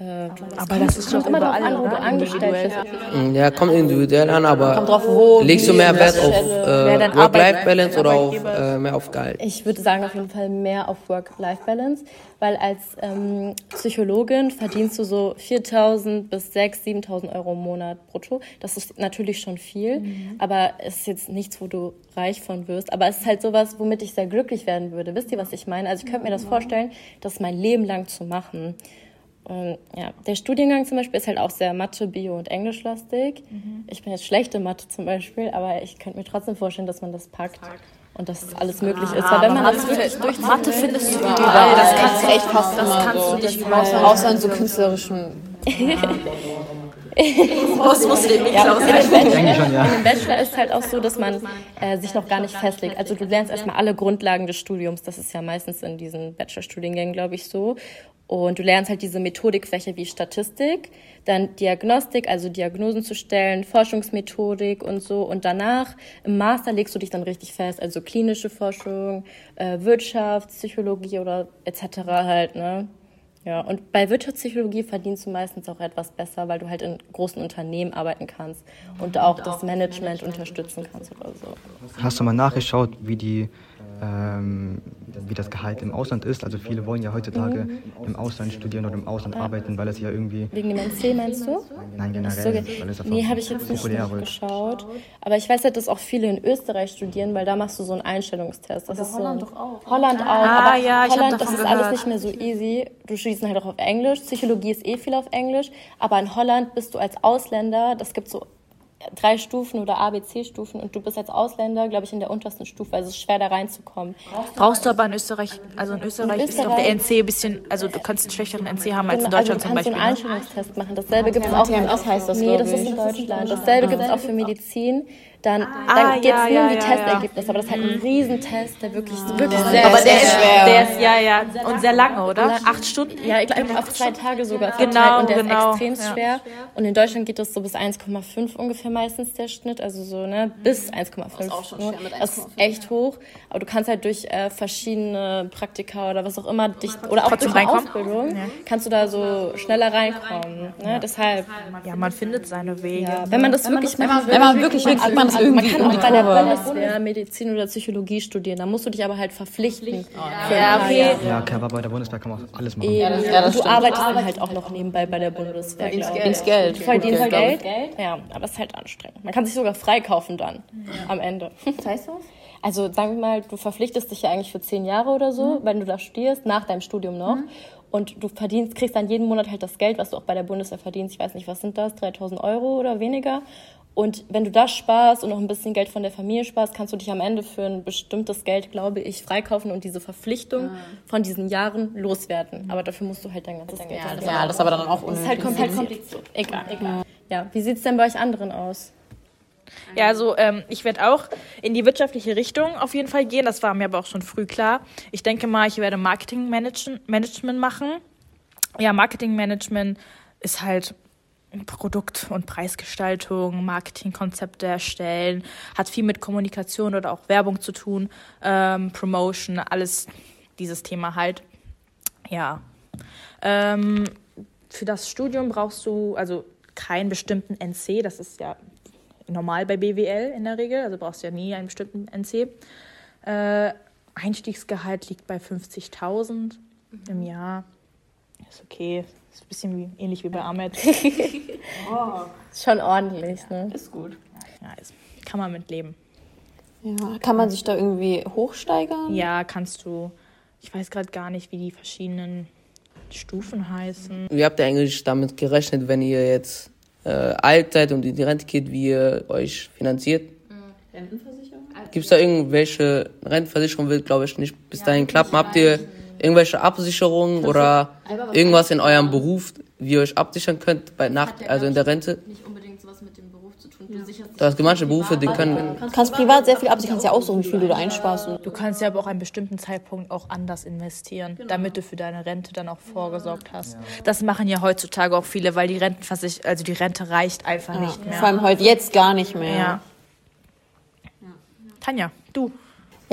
Äh, Aber das ist doch immer darauf an, wo du angestellt bist. Ja, kommt individuell an, aber Kommt drauf, wo, legst du mehr Wert auf äh, Work-Life-Balance oder auf äh, mehr auf Gehalt? Ich würde sagen auf jeden Fall mehr auf Work-Life-Balance, weil als ähm, Psychologin verdienst du so 4.000 bis 6.000, 7.000 Euro im Monat brutto. Das ist natürlich schon viel, aber es ist jetzt nichts, wo du reich von wirst. Aber es ist halt sowas, womit ich sehr glücklich werden würde. Wisst ihr, was ich meine? Also ich könnte mir das vorstellen, das mein Leben lang zu machen. Und ja, der Studiengang zum Beispiel ist halt auch sehr Mathe, Bio und Englischlastig. Ich bin jetzt schlechte Mathe zum Beispiel, aber ich könnte mir trotzdem vorstellen, dass man das packt und dass es alles möglich ist. Weil wenn man das wirklich durch Mathe findest du Überall, überall. das kannst du echt fast das immer kannst so. du nicht Außer, außer in so künstlerischen. Was musst du schon, ja. Im Bachelor ist es halt auch so, dass man äh, sich noch gar nicht festlegt. Also du lernst erstmal alle Grundlagen des Studiums. Das ist ja meistens in diesen Bachelorstudiengängen, glaube ich, so. Und du lernst halt diese Methodikfächer wie Statistik, dann Diagnostik, also Diagnosen zu stellen, Forschungsmethodik und so. Und danach im Master legst du dich dann richtig fest, also klinische Forschung, äh, Wirtschaft, Psychologie oder etc. halt, ne? Ja, und bei Wirtschaftspsychologie verdienst du meistens auch etwas besser, weil du halt in großen Unternehmen arbeiten kannst und auch das Management unterstützen kannst oder so. Hast du mal nachgeschaut, wie die ähm, wie das Gehalt im Ausland ist? Also viele wollen ja heutzutage im Ausland studieren oder im Ausland arbeiten, weil es ja irgendwie Wegen dem NC meinst du? nein So, generell, ge- weil es nee, habe ich jetzt nicht nachgeschaut. Aber ich weiß halt, dass auch viele in Österreich studieren, weil da machst du so einen Einstellungstest. Das ist so Holland doch auch. Holland auch. Ah, aber ja, ich Holland, das ist alles nicht mehr so easy. Du schließt halt auch auf Englisch. Psychologie ist eh viel auf Englisch. Aber in Holland bist du als Ausländer, das gibt so drei Stufen oder ABC-Stufen und du bist als Ausländer, glaube ich, in der untersten Stufe. Also es ist schwer da reinzukommen. Brauchst du aber in Österreich, also in Österreich, In ist doch der Österreich- NC ein bisschen, also du kannst einen schlechteren NC haben als in Genau, Deutschland also zum du kannst Beispiel. einen Ne? Einstellungstest machen. Dasselbe gibt es auch. Heißt das, Nee, das ist in Deutschland. Dasselbe gibt es auch für Medizin. Dann, dann Ah, geht es ja, nur ja, um die ja, Testergebnisse. Aber das ist halt ein Riesentest, der wirklich, wirklich sehr, Aber sehr der ist schwer. Der ist, ja, ja, und sehr lange, oder? Acht Stunden? Ja, ich glaube auf zwei Tage sogar Genau, verteilt und der genau, ist extrem ja. schwer. Und in Deutschland geht das so bis 1,5 ungefähr meistens der Schnitt, also so ne bis 1,5. Das ist auch schon schwer mit Das ist echt hoch. Aber du kannst halt durch äh, verschiedene Praktika oder was auch immer dich oder auch durch eine? Ausbildung kannst du da so schneller reinkommen. Ne? Deshalb, Ja, man findet seine Wege. ja, wenn man das wirklich will, Wenn man wirklich will, kriegt man das irgendwie man kann auch bei der. Bundeswehr Medizin oder Psychologie studieren. Da musst du dich aber halt verpflichten. Ja, paar okay. Ja, okay, aber bei der Bundeswehr kann man auch alles machen. Ja, das und du stimmt. arbeitest dann halt auch noch nebenbei bei der Bundeswehr. Verdienst. Geld. Geld. Du verdienst Geld, Geld, Ja, aber es ist halt anstrengend. Man kann sich sogar freikaufen dann am Ende. Was heißt das? [laughs] Also sagen wir mal, du verpflichtest dich ja eigentlich für zehn Jahre oder so, wenn du da studierst, nach deinem Studium noch. Und du verdienst, kriegst dann jeden Monat halt das Geld, was du auch bei der Bundeswehr verdienst. Ich weiß nicht, was sind das? 3000 Euro oder weniger? Und wenn du das sparst und noch ein bisschen Geld von der Familie sparst, kannst du dich am Ende für ein bestimmtes Geld, glaube ich, freikaufen und diese Verpflichtung von diesen Jahren loswerden. Aber dafür musst du halt dein ganzes Geld Ja, ja, das ist aber dann auch das ist halt unnötig. kompliziert. Egal, egal. Ja, wie sieht's denn bei euch anderen aus? Ja, also ähm, ich werde auch in die wirtschaftliche Richtung auf jeden Fall gehen. Das war mir aber auch schon früh klar. Ich denke mal, ich werde Marketingmanagement Management machen. Ja, Marketingmanagement ist halt Produkt- und Preisgestaltung, Marketingkonzepte erstellen, hat viel mit Kommunikation oder auch Werbung zu tun, ähm, Promotion, alles dieses Thema halt. Ja. Ähm, für das Studium brauchst du also keinen bestimmten NC, das ist ja normal bei BWL in der Regel, also brauchst du ja nie einen bestimmten NC. Äh, Einstiegsgehalt liegt bei 50.000 im Jahr. Ist okay, ist ein bisschen wie, ähnlich wie bei Ahmed. Ist [laughs] schon ordentlich, ne? Ist gut. Ja, ist, kann man mit leben. Ja, kann man sich da irgendwie hochsteigern? Ja, kannst du. Ich weiß gerade gar nicht, wie die verschiedenen Stufen heißen. Wie habt ihr eigentlich damit gerechnet, wenn ihr jetzt äh, alt seid und in die Rente geht, wie ihr euch finanziert? Rentenversicherung? Gibt es da irgendwelche Rentenversicherung wird, glaube ich, nicht bis dahin klappen? Habt ihr irgendwelche Absicherungen oder irgendwas in eurem Beruf, wie ihr euch absichern könnt bei Nacht, also in der Rente? Nicht unbedingt sowas mit dem Beruf zu tun. Du sicherst Da hast manche Berufe, die können. Du kannst privat sehr viel ab, du kannst ja aussuchen, wie viel du da einsparst. Du kannst ja aber auch einen bestimmten Zeitpunkt auch anders investieren, damit du für deine Rente dann auch vorgesorgt hast. Das machen ja heutzutage auch viele, weil die Rentenversicherung, also die Rente reicht einfach nicht mehr. vor allem heute jetzt gar nicht mehr. ja. Tanja, du.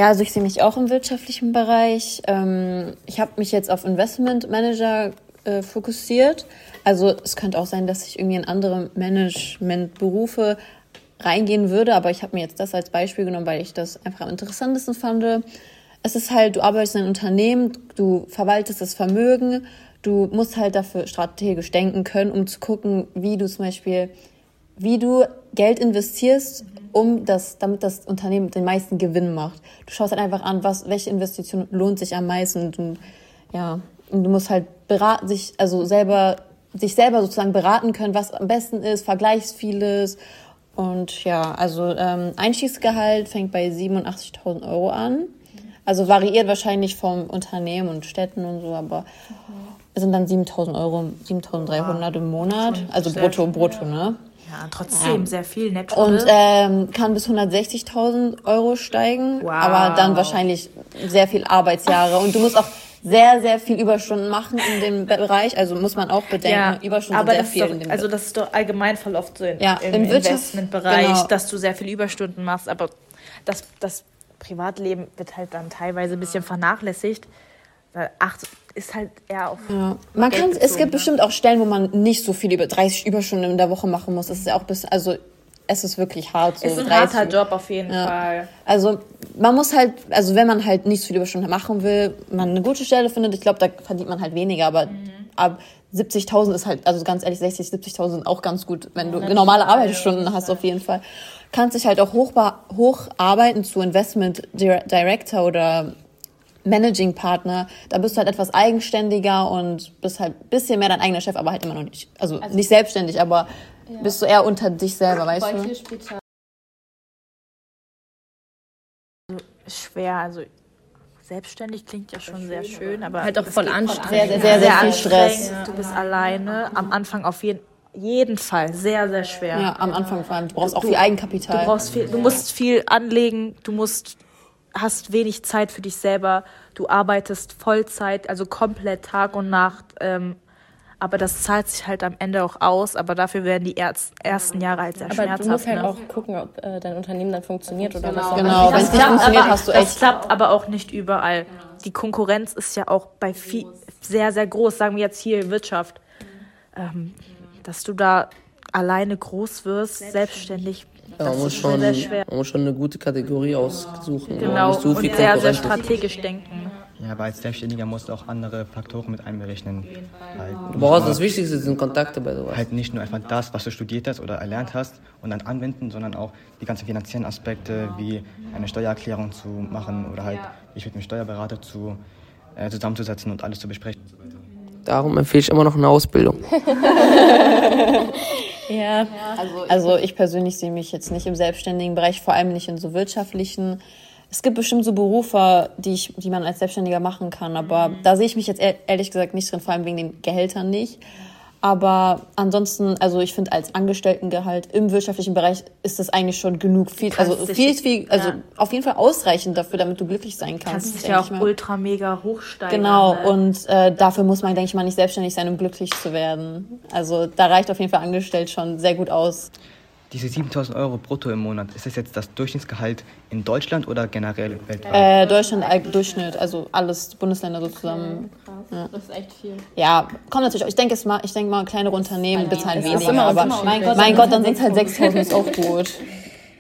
Ja, also ich sehe mich auch im wirtschaftlichen Bereich. Ähm, ich habe mich jetzt auf Investment Manager äh, fokussiert. Also es könnte auch sein, dass ich irgendwie in andere Managementberufe reingehen würde, aber ich habe mir jetzt das als Beispiel genommen, weil ich das einfach am interessantesten fand. Es ist halt, du arbeitest in einem Unternehmen, du verwaltest das Vermögen, du musst halt dafür strategisch denken können, um zu gucken, wie du zum Beispiel, wie du Geld investierst, um das, damit das Unternehmen den meisten Gewinn macht. Du schaust halt einfach an, was, welche Investition lohnt sich am meisten. Du, ja, und du musst halt beraten, sich, also selber, sich selber sozusagen beraten können, was am besten ist, vergleichst vieles. Und ja, also ähm, Einstiegsgehalt fängt bei 87.000 Euro an. Also variiert wahrscheinlich vom Unternehmen und Städten und so, aber es sind dann 7.000 Euro, 7.300 im Monat. Also brutto, brutto, ne? Ja, trotzdem Ja. sehr viel netto. Und ne? ähm, kann bis 160.000 Euro steigen, Wow. aber dann wahrscheinlich sehr viel Arbeitsjahre. Und du musst auch sehr, sehr viel Überstunden machen in dem Bereich. Also muss man auch bedenken, Überstunden aber sehr viel ist in doch, dem also das ist doch allgemein voll oft so in, Ja, im, im Investmentbereich, genau. dass du sehr viele Überstunden machst, aber das, das Privatleben wird halt dann teilweise ein bisschen vernachlässigt. Weil acht ist halt eher auf Ja. Man Geld kann, es bezogen, gibt ne? bestimmt auch Stellen, wo man nicht so viel über 30 Überstunden in der Woche machen muss. Das ist ja auch bisschen, also es ist wirklich hart. So ist ein 30. harter Job auf jeden Ja. Fall. Also man muss halt, also wenn man halt nicht so viele Überstunden machen will, man eine gute Stelle findet, ich glaube, da verdient man halt weniger, aber ab 70.000 ist halt, also ganz ehrlich, 60, 70.000 sind auch ganz gut, wenn du normale Arbeitsstunden hast auf jeden Fall. Kannst dich halt auch hoch, hocharbeiten zu Investment Dir- Director oder Managing Partner. Da bist du halt etwas eigenständiger und bist halt ein bisschen mehr dein eigener Chef, aber halt immer noch nicht, also, nicht selbstständig, aber bist du eher unter dich selber, weißt Voll du? viel später. Schwer, also selbstständig klingt ja schon sehr schön, aber Halt auch voll anstrengend. Sehr, sehr, sehr, viel Stress. anstrengend. Du bist alleine, am Anfang auf jeden, jeden Fall sehr, sehr schwer. Ja, am Anfang vor allem. Du brauchst auch Du- viel Eigenkapital. Du brauchst viel, du musst viel anlegen, du musst, hast wenig Zeit für dich selber, du arbeitest Vollzeit, also komplett Tag und Nacht, ähm, aber das zahlt sich halt am Ende auch aus, aber dafür werden die erz- ersten Jahre halt sehr Aber schmerzhaft. du musst halt ne? auch gucken, ob äh, dein Unternehmen dann funktioniert oder was. Genau, wenn es nicht funktioniert, hast du das echt. klappt aber auch nicht überall. Die Konkurrenz ist ja auch bei viel, sehr, sehr groß, sagen wir jetzt hier Wirtschaft. Ähm, dass du da alleine groß wirst, selbstständig, Ja, das man, muss ist schon, sehr schwer. man muss schon eine gute Kategorie aussuchen. Genau, so viel und sehr, sehr ist. strategisch denken. Ja, aber als Selbstständiger musst du auch andere Faktoren mit einberechnen. Halt Du nicht, brauchst nur, das Wichtigste sind Kontakte bei sowas. halt nicht nur einfach das, was du studiert hast oder erlernt hast und dann anwenden, sondern auch die ganzen finanziellen Aspekte, wie eine Steuererklärung zu machen oder halt dich mit einem Steuerberater zu, äh, zusammenzusetzen und alles zu besprechen. Darum empfehle ich immer noch eine Ausbildung. [laughs] Ja, Also ich persönlich sehe mich jetzt nicht im selbstständigen Bereich, vor allem nicht in so wirtschaftlichen. Es gibt bestimmt so Berufe, die, ich, die man als Selbstständiger machen kann, aber da sehe ich mich jetzt ehr- ehrlich gesagt nicht drin, vor allem wegen den Gehältern nicht. Aber ansonsten, also ich finde als Angestelltengehalt im wirtschaftlichen Bereich ist das eigentlich schon genug, viel, also viel, viel, also ja. auf jeden Fall ausreichend dafür, damit du glücklich sein kannst. Kannst dich ja auch ultra mega hochsteigen. Genau, ne? und äh, dafür muss man, denke ich mal, nicht selbstständig sein, um glücklich zu werden. Also da reicht auf jeden Fall angestellt schon sehr gut aus. Diese 7000 Euro brutto im Monat, ist das jetzt das Durchschnittsgehalt in Deutschland oder generell weltweit? Äh, Deutschland äh, Durchschnitt, also alles Bundesländer so zusammen. das ist echt viel. Ja, kommt natürlich. auch. Ich denke es mal, ich denke mal, kleinere Unternehmen bezahlen weniger, immer aber unterschiedlich. mein Gott, mein Gott, dann sind es halt 6.000 ist auch gut. [laughs]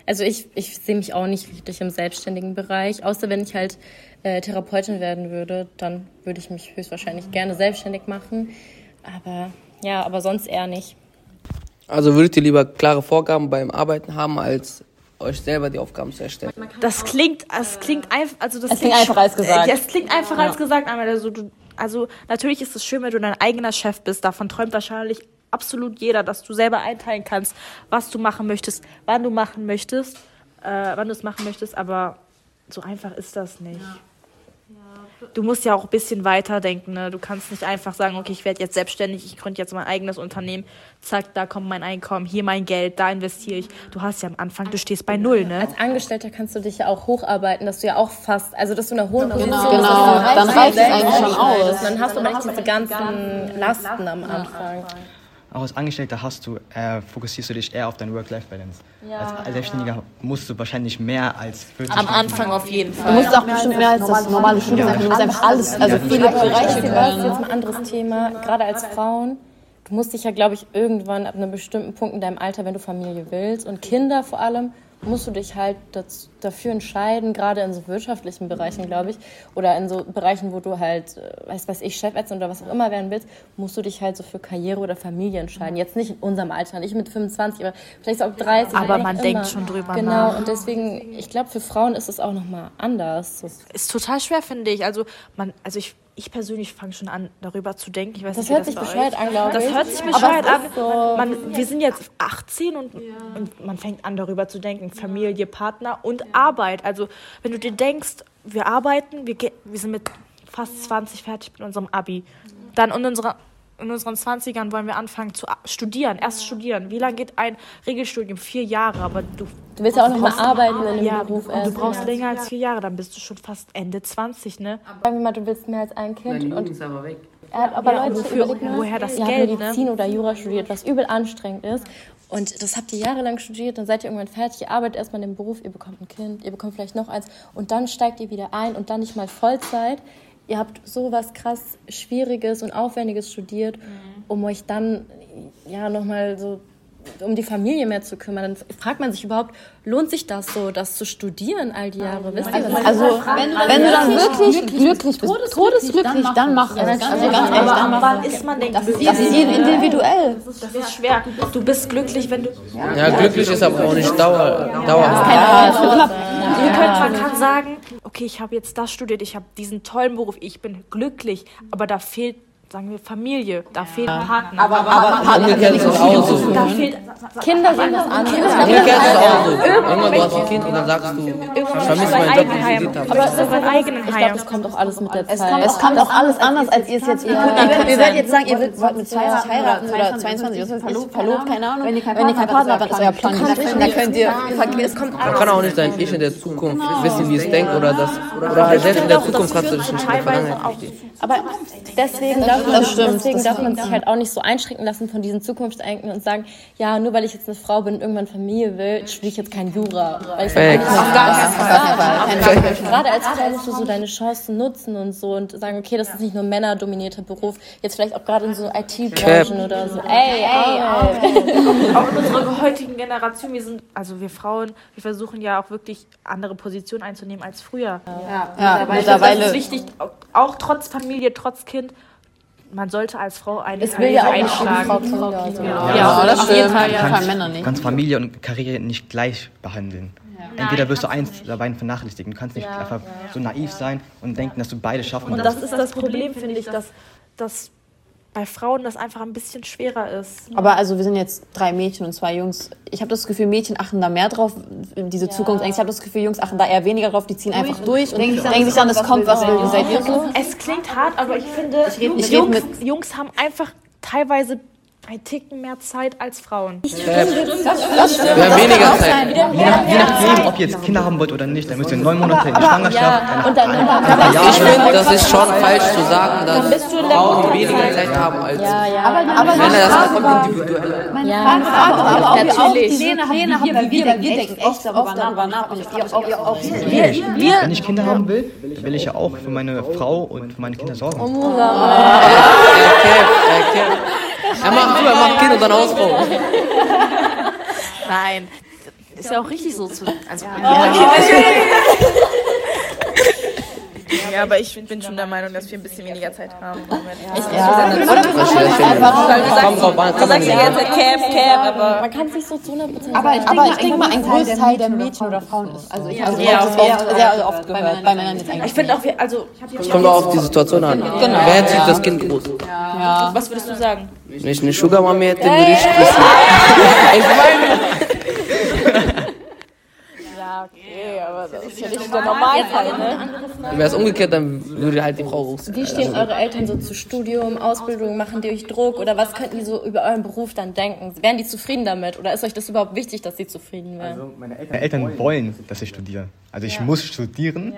Also ich, ich sehe mich auch nicht richtig im selbstständigen Bereich, außer wenn ich halt äh, Therapeutin werden würde, dann würde ich mich höchstwahrscheinlich gerne selbstständig machen. Aber ja, aber sonst eher nicht. Also würdet ihr lieber klare Vorgaben beim Arbeiten haben, als euch selber die Aufgaben zu erstellen? Das klingt, es klingt einfach, also das Es klingt einfacher als gesagt. Ja, es klingt einfacher als gesagt, aber also, du, also natürlich ist es schön, wenn du dein eigener Chef bist. Davon träumt wahrscheinlich absolut jeder, dass du selber einteilen kannst, was du machen möchtest, wann du machen möchtest, äh, wann du es machen möchtest. Aber so einfach ist das nicht. Du musst ja auch ein bisschen weiterdenken. Ne? Du kannst nicht einfach sagen, okay, ich werde jetzt selbstständig, ich gründe jetzt mein eigenes Unternehmen. Zack, da kommt mein Einkommen, hier mein Geld, da investiere ich. Du hast ja am Anfang, du stehst bei Null, ne? Als Angestellter kannst du dich ja auch hocharbeiten, dass du ja auch fast, also dass du in einer hohen Position bist, Genau, dann reicht es eigentlich schon aus. Dann hast du nicht diese ganzen Lasten am Anfang. Auch als Angestellter hast du, äh, fokussierst du dich eher auf deine Work-Life-Balance. als Selbstständiger musst du wahrscheinlich mehr als 40 Am Stunden- Anfang auf jeden Du Fall. musst auch bestimmt mehr als das normale Studium sein können. Du musst einfach alles, also viele Bereiche Das ist jetzt können. ein anderes Thema, gerade als Frauen. du musst dich ja, glaube ich, irgendwann ab einem bestimmten Punkt in deinem Alter, wenn du Familie willst und Kinder vor allem, musst du dich halt das, dafür entscheiden, gerade in so wirtschaftlichen Bereichen, glaube ich, oder in so Bereichen, wo du halt, äh, weiß, weiß ich, Chefärztin oder was auch immer werden willst, musst du dich halt so für Karriere oder Familie entscheiden. Jetzt nicht in unserem Alter, nicht mit 25, aber vielleicht so ab 30. Aber man denkt immer. schon drüber Genau, nach. und deswegen, ich glaube, für Frauen ist es auch nochmal anders. Ist total schwer, finde ich. Also, man, also ich, ich persönlich fange schon an, darüber zu denken. Ich weiß Das nicht, hört sich bescheuert an, glaube ich. Das hört sich bescheuert es an. so. Man, wir sind jetzt 18 und, und man fängt an, darüber zu denken. Familie, Partner und Arbeit. Also, wenn du dir denkst, wir arbeiten, wir, wir sind mit fast 20 fertig mit unserem Abi. Dann in, unserer, in unseren 20ern wollen wir anfangen zu studieren, erst studieren. Wie lange geht ein Regelstudium? Vier Jahre, aber du Du willst ja auch noch mal arbeiten in dem ja, Beruf. und du brauchst länger als vier Jahre, dann bist du schon fast Ende 20, ne? Sagen wir mal, du willst mehr als ein Kind. Deine und ist aber weg. Er hat aber Ja, Leute, wofür- mal, woher das ihr Geld, habt ne? Medizin oder Jura studiert, was übel anstrengend ist. Und das habt ihr jahrelang studiert, dann seid ihr irgendwann fertig, ihr arbeitet erstmal in dem Beruf, ihr bekommt ein Kind, ihr bekommt vielleicht noch eins und dann steigt ihr wieder ein und dann nicht mal Vollzeit. Ihr habt so was krass Schwieriges und Aufwendiges studiert, um euch dann ja nochmal so um die Familie mehr zu kümmern. Dann fragt man sich überhaupt, lohnt sich das so, das zu studieren all die Jahre? Wisst ihr, was Also, wenn du dann wirklich glücklich bist, todesglücklich, dann mach es. Also ganz ehrlich, dann Aber mach wann ist man denn glücklich? Das ist jeden individuell. Das ist schwer. Du bist glücklich, wenn du. Ja, glücklich ist aber auch nicht dauer, dauerhaft. Ihr könnt, man kann sagen, okay, ich habe jetzt das studiert, ich habe diesen tollen Beruf, ich bin glücklich, aber da fehlt, sagen wir, Familie, da fehlt Partner. Aber, Umgekehrt ist es auch so. da fehlt. Kinder sind das andere. Umgekehrt ist es auch so. Irgendwann du hast ein Kind und dann sagst du, ich vermisse mein meinen Job, den ich habe. Aber es ist mein eigenen Ich glaube, Heim. das kommt auch alles mit der Zeit. Es kommt auch alles anders, als ihr es jetzt ihr könnt. Ihr werdet jetzt sagen, ihr wollt mit 20 heiraten oder 22, was weiß ich, verlobt, keine Ahnung. Wenn ihr keinen Partner habt, dann ist euer Plan nicht. Da könnt ihr, es kommt Man kann auch nicht sein, ich in der Zukunft wissen, wie es denkt oder das. Oder halt selbst in der Zukunft kannst du dich nicht in der Vergangenheit verstehen. Aber deswegen man, Das stimmt, deswegen das darf man sich halt auch nicht so einschränken lassen von diesen Zukunftsdenken und sagen, ja, nur weil ich jetzt eine Frau bin und irgendwann Familie will, studiere ich jetzt kein Jura. Weil ich Facts. auf gar keinen Fall. Gerade als Frau musst du so deine Chancen nutzen und so und sagen, okay, das ist nicht nur ein männerdominierter Beruf, jetzt vielleicht auch gerade in so IT-Branchen oder so. Ey, ey, auch in unserer heutigen Generation, wir sind, also wir Frauen, wir versuchen ja auch wirklich andere Positionen einzunehmen als früher. Ja, Weil ich finde, das ist mittlerweile. wichtig, auch trotz Familie, trotz Kind, man sollte als Frau eine Es will ja Karriere auch nicht jede Frau einschlagen. Kinder. Also. Ja, das Auf stimmt. jeden Fall, ja. Allem Männer nicht. Du kannst Familie und Karriere nicht gleich behandeln. Entweder wirst du eins der beiden vernachlässigen. Du kannst nicht einfach so naiv sein und denken, dass du beide schaffen Und das ist das Problem, finde ich, dass, dass bei Frauen das einfach ein bisschen schwerer ist. Aber also wir sind jetzt drei Mädchen und zwei Jungs. Ich habe das Gefühl, Mädchen achten da mehr drauf, diese Zukunft. Ich habe das Gefühl, Jungs achten da eher weniger drauf. Die ziehen einfach durch und denken sich dann, es kommt, was will. Seid ihr so? Es klingt hart, aber ich finde, ich Jungs, Jungs haben einfach teilweise ein Ticken mehr Zeit als Frauen. Wir haben weniger Zeit. Je, nach, je nachdem, ob ihr jetzt Kinder haben wollt oder nicht, dann müsst ihr neun Monate in die Schwangerschaft. Jahr- Ich finde, das ist schon falsch zu sagen, dass Frauen weniger Zeit haben als Männer. Das ist kommt individuell. Aber auch natürlich. Pläne haben wie wir, weil wir, denken echt darüber nach. Und ihr auch, ihr auch. Wenn ich Kinder haben will, dann will ich ja auch für meine Frau und für meine Kinder sorgen. Okay, okay. Er macht zu, er macht Kind und dann Hausfrau. Nein. Ist ja auch richtig so zu. Also, ja, aber ich bin schon der Meinung, dass wir ein bisschen weniger Zeit haben. Ich, Komm drauf an, kann man nicht. Camp, Camp, aber. man kann es nicht so zu 100% Aber ich, aber ich denke mal, ein Großteil der Mädchen oder Frauen ist. Also ich habe Ja, das sehr oft gehört. Bei Männern jetzt Ich eigentlich. finde auch, wir, also, Es kommt auch auf die Situation an. Wer zieht das Kind groß? was würdest du sagen? Wenn ich eine Sugar Mami hätte, würde ich wissen. [laughs] Ich meine, Ja, okay, aber das ist ja nicht der Normalfall, ne? wäre es umgekehrt, dann würde halt die Frau groß. Wie stehen eure Eltern so zu Studium, Ausbildung? Machen die euch Druck? Oder was könnten die so über euren Beruf dann denken? Wären die zufrieden damit? Oder ist euch das überhaupt wichtig, dass sie zufrieden wären? Meine Eltern wollen, dass ich studiere. Also ich muss studieren.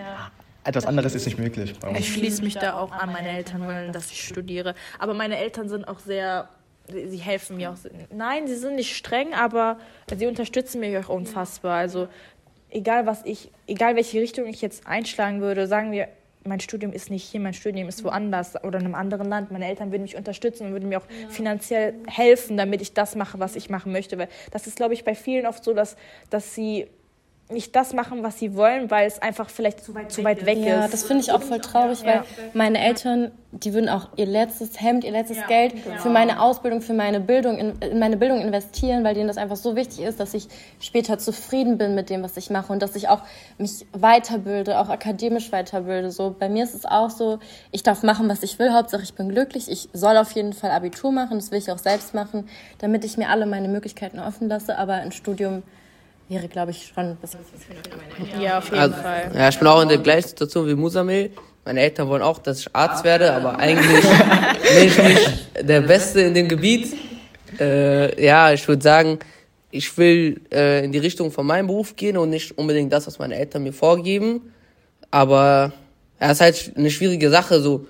Etwas anderes ist nicht möglich. Ich schließe mich da auch an. Meine Eltern wollen, dass ich studiere. Aber meine Eltern sind auch sehr. Sie helfen mir auch. sehr- Nein, sie sind nicht streng, aber sie unterstützen mich auch unfassbar. Also, egal was ich, egal welche Richtung ich jetzt einschlagen würde, sagen wir, mein Studium ist nicht hier, mein Studium ist woanders oder in einem anderen Land. Meine Eltern würden mich unterstützen und würden mir auch finanziell helfen, damit ich das mache, was ich machen möchte. Weil das ist, glaube ich, bei vielen oft so, dass, dass sie nicht das machen, was sie wollen, weil es einfach vielleicht zu weit, zu weit weg Ja, ist. das finde ich auch voll traurig, weil meine Eltern, die würden auch ihr letztes Hemd, ihr letztes Geld für meine Ausbildung, für meine Bildung, in, in meine Bildung investieren, weil denen das einfach so wichtig ist, dass ich später zufrieden bin mit dem, was ich mache und dass ich auch mich weiterbilde, auch akademisch weiterbilde. So bei mir ist es auch so, ich darf machen, was ich will, Hauptsache ich bin glücklich. Ich soll auf jeden Fall Abitur machen, das will ich auch selbst machen, damit ich mir alle meine Möglichkeiten offen lasse, aber ein Studium wäre, glaube ich, schon das Ja, auf jeden Also, Fall. ja, ich bin auch in der gleichen Situation wie Musamil. Meine Eltern wollen auch, dass ich Arzt werde, aber eigentlich bin ich nicht der Beste in dem Gebiet. Äh, ja, ich würde sagen, ich will äh, in die Richtung von meinem Beruf gehen und nicht unbedingt das, was meine Eltern mir vorgeben. Aber ja, es ist halt eine schwierige Sache, so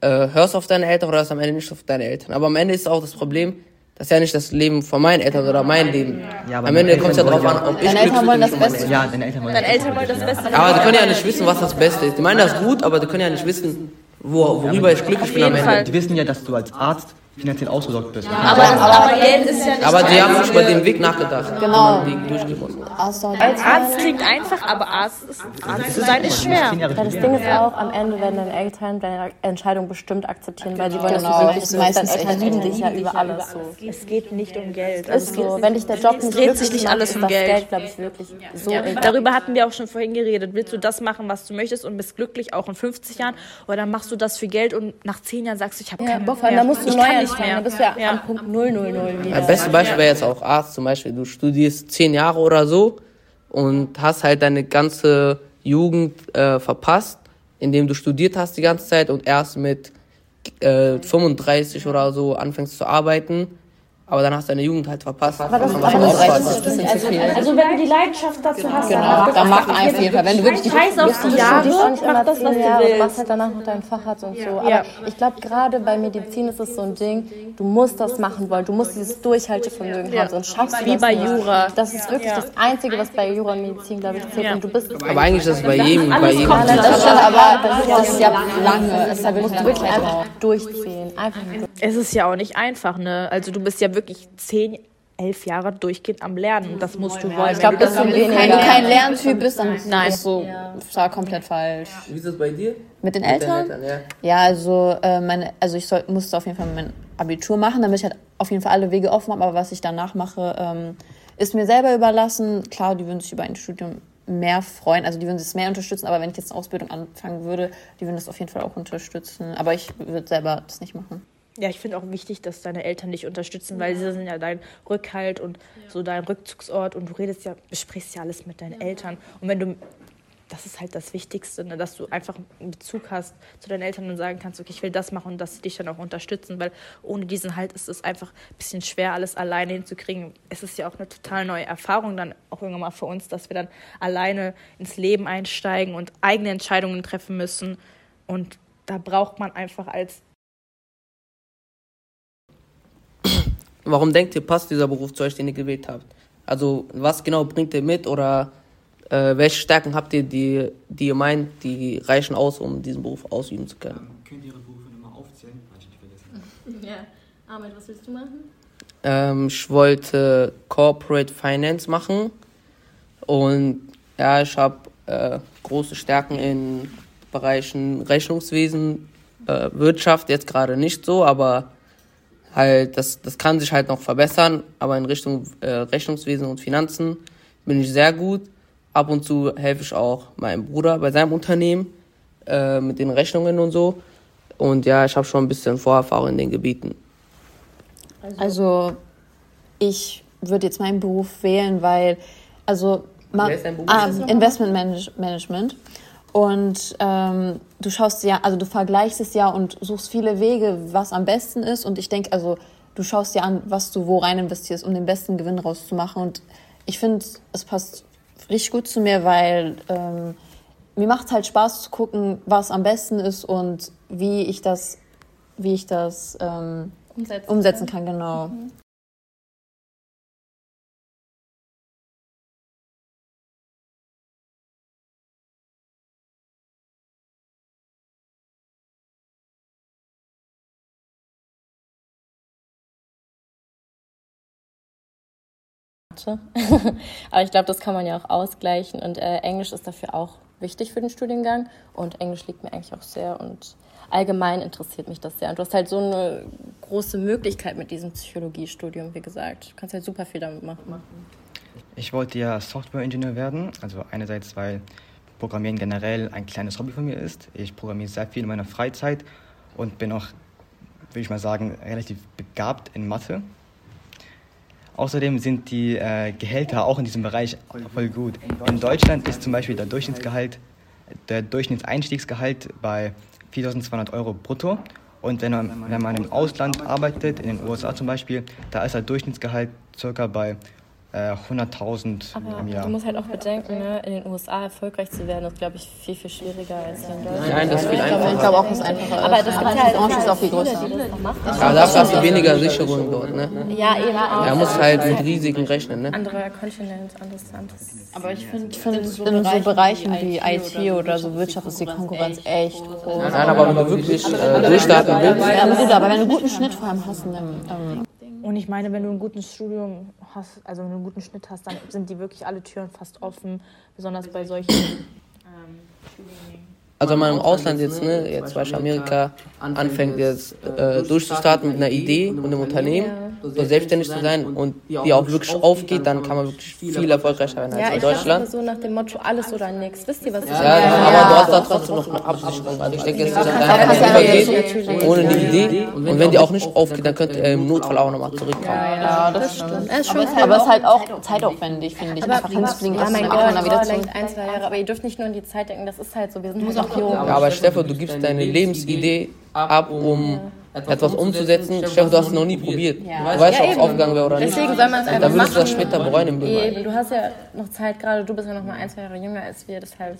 äh, hörst auf deine Eltern oder hörst am Ende nicht auf deine Eltern. Aber am Ende ist auch das Problem, das ist ja nicht das Leben von meinen Eltern oder mein Leben. Ja, aber am Ende kommt es ja wollen an, ob ich glücklich bin das und meine Beste. Ja, deine Eltern wollen Deine Eltern wollen das Beste. aber die können ja nicht wissen, was das Beste ist. Die meinen das gut, aber die können ja nicht wissen, wo, worüber ich glücklich bin am Ende. Fall. Die wissen ja, dass du als Arzt finanziell ausgesorgt bist. Aber, aber Geld ist ja nicht Aber die haben nicht über den Weg nachgedacht, Genau. den man durchgehen muss. Also, Als Arzt klingt einfach, aber Arzt, ist, Arzt zu sein ist schwer. Weil das Ding ist auch, am Ende werden deine Eltern deine Entscheidung bestimmt akzeptieren, weil sie wollen, dass Genau, du glücklich ist bist. Deine Eltern lieben dich ja über alles so. Es geht nicht um Geld. Ist so, wenn dich der Job nicht dreht glücklich sich nicht macht, alles ist um das Geld. Geld, glaube ich, wirklich so Ja, egal. darüber hatten wir auch schon vorhin geredet. Willst du das machen, was du möchtest und bist glücklich, auch in 50 Jahren? Oder machst du das für Geld und nach 10 Jahren sagst du, ich habe Ja, keinen Bock mehr. da musst du neu anfangen, mehr. dann bist du ja, Ja. am Punkt 000 wieder. Das beste Beispiel wäre jetzt auch Arzt zum Beispiel. Du studierst zehn Jahre oder so und hast halt deine ganze Jugend äh, verpasst, indem du studiert hast die ganze Zeit und erst mit äh, 35 oder so anfängst zu arbeiten. Aber dann hast du deine Jugend halt verpasst. Aber das, aber was das, das, das stimmt. Also, Also wenn du die Leidenschaft dazu hast, genau, dann mach jeden Fall. Wenn du wirklich die Scheiß auf die Jahre, studierst auch nicht mach das, was du Jahre, du machst willst. halt danach noch deinen Facharzt und so. Aber Ja. ich glaube, gerade bei Medizin ist es so ein Ding, du musst das machen wollen, du musst dieses Durchhaltevermögen Ja. haben, sonst schaffst du Wie das bei nicht. Jura. Das ist wirklich das Einzige, was bei Jura und Medizin, glaube ich, zählt. Ja. Und du bist Aber eigentlich ist das bei jedem, bei jedem. kommt das schon, aber das ist ja lange. Es ist ja Du musst wirklich einfach durchziehen. Einfach. Es ist ja auch nicht einfach, ne? Also du bist ja wirklich 10, 11 Jahre durchgehend am Lernen. Und das musst du wollen. Ich glaube, Wenn du dass du, wenn du kein Lerntyp bist, dann Nein. bist du ja. komplett falsch. Wie ist das bei dir? Mit den Mit Eltern? Eltern, ja. Ja, also, äh, meine, also ich soll, musste auf jeden Fall mein Abitur machen, damit ich halt auf jeden Fall alle Wege offen habe. Aber was ich danach mache, ähm, ist mir selber überlassen. Klar, die würden sich über ein Studium mehr freuen, also die würden es mehr unterstützen. Aber wenn ich jetzt eine Ausbildung anfangen würde, die würden das auf jeden Fall auch unterstützen. Aber ich würde selber das nicht machen. Ja, ich finde auch wichtig, dass deine Eltern dich unterstützen, weil sie sind ja dein Rückhalt und so dein Rückzugsort und du redest ja, besprichst ja alles mit deinen Eltern. Und wenn du, das ist halt das Wichtigste, ne, dass du einfach einen Bezug hast zu deinen Eltern und sagen kannst, okay, ich will das machen und dass sie dich dann auch unterstützen, weil ohne diesen Halt ist es einfach ein bisschen schwer, alles alleine hinzukriegen. Es ist ja auch eine total neue Erfahrung dann auch irgendwann mal für uns, dass wir dann alleine ins Leben einsteigen und eigene Entscheidungen treffen müssen. Und da braucht man einfach als Warum denkt ihr, passt dieser Beruf zu euch, den ihr gewählt habt? Also, was genau bringt ihr mit oder äh, welche Stärken habt ihr, die, die ihr meint, die reichen aus, um diesen Beruf ausüben zu können? Könnt ihr Ihre Berufe nochmal aufzählen? Nicht vergessen. [laughs] Ja. Ahmed, was willst du machen? Ähm, ich wollte Corporate Finance machen und ja, ich habe äh, große Stärken in Bereichen Rechnungswesen, äh, Wirtschaft jetzt gerade nicht so, aber halt das, das kann sich halt noch verbessern, aber in Richtung äh, Rechnungswesen und Finanzen bin ich sehr gut. Ab und zu helfe ich auch meinem Bruder bei seinem Unternehmen äh, mit den Rechnungen und so. Und ja, ich habe schon ein bisschen Vorerfahrung in den Gebieten. Also ich würde jetzt meinen Beruf wählen, weil, also ma- Beruf? ah, Investment Manage Management. Und ähm, du schaust ja, also du vergleichst es ja und suchst viele Wege, was am besten ist. Und ich denke, also du schaust dir an, was du wo rein investierst, um den besten Gewinn rauszumachen. Und ich finde, es passt richtig gut zu mir, weil ähm, mir macht halt Spaß zu gucken, was am besten ist und wie ich das, wie ich das ähm, Umsetzen. umsetzen kann, genau. [laughs] Aber ich glaube, das kann man ja auch ausgleichen. Und äh, Englisch ist dafür auch wichtig für den Studiengang. Und Englisch liegt mir eigentlich auch sehr. Und allgemein interessiert mich das sehr. Und du hast halt so eine große Möglichkeit mit diesem Psychologiestudium, wie gesagt. Du kannst halt super viel damit machen. Ich wollte ja Softwareingenieur werden. Also einerseits, weil Programmieren generell ein kleines Hobby von mir ist. Ich programmiere sehr viel in meiner Freizeit und bin auch, würde ich mal sagen, relativ begabt in Mathe. Außerdem sind die äh, Gehälter auch in diesem Bereich voll gut. In Deutschland ist zum Beispiel der Durchschnittsgehalt, der Durchschnittseinstiegsgehalt bei 4.200 Euro brutto. Und wenn man, wenn man im Ausland arbeitet, in den USA zum Beispiel, da ist der Durchschnittsgehalt circa bei äh, 100.000 im Jahr. Du musst halt auch bedenken, ne, in den USA erfolgreich zu werden, ist, glaube ich, viel, viel schwieriger als hier in Deutschland. Nein, das ist viel einfacher. Ich glaube auch, ist einfacher. Aber das gibt halt Branche ist auch viel größer. Aber dafür hast du weniger Sicherung dort, ne? Ja, eben. Da musst halt mit Risiken rechnen, ne? Anderer Kontinent, anderes Land. Aber ich finde, in so Bereichen wie IT oder so Wirtschaft ist die Konkurrenz echt groß. Nein, aber wenn du wirklich äh, durchstarten willst, Ja, aber gut, aber wenn du einen guten Schnitt vor allem hast, dann, ähm, Und ich meine, wenn du ein gutes Studium hast, also wenn du einen guten Schnitt hast, dann sind die wirklich alle Türen fast offen, besonders bei solchen ähm, Studiengängen. also wenn man im Ausland jetzt, ne, jetzt zum Beispiel Amerika, anfängt jetzt äh, durchzustarten mit einer Idee und einem Unternehmen, so selbstständig zu sein und die auch wirklich aufgeht, dann kann man wirklich viel erfolgreicher werden als Ja, in Deutschland. so nach dem Motto alles oder nichts. Wisst ihr, was ich Ja, meine? aber du hast da trotzdem noch eine Absicherung. Also ich denke, es ist dann übergeht, ohne eine Idee. Und wenn die auch nicht aufgeht, dann könnte er im Notfall auch nochmal zurückkommen. ja, das stimmt. Das ist schon Aber es ist halt auch zeitaufwendig, finde ich, einfach hinzufliegen, ja, das mein dann wieder zu... ein, zwei Jahre. Aber ihr dürft nicht nur an die Zeit denken, das ist halt so. Wir sind halt auch jung. Ja, aber Stefan, du gibst deine Lebensidee ab, um etwas umzusetzen. Stefan, du hast es noch nie probiert. Du weißt, Ja, ob es aufgegangen wäre oder nicht. Deswegen soll man es Und einfach dann würdest du das machen. später bereuen im Leben. Eben, du hast ja noch Zeit gerade, du bist ja noch mal ein, zwei Jahre jünger als wir, deshalb.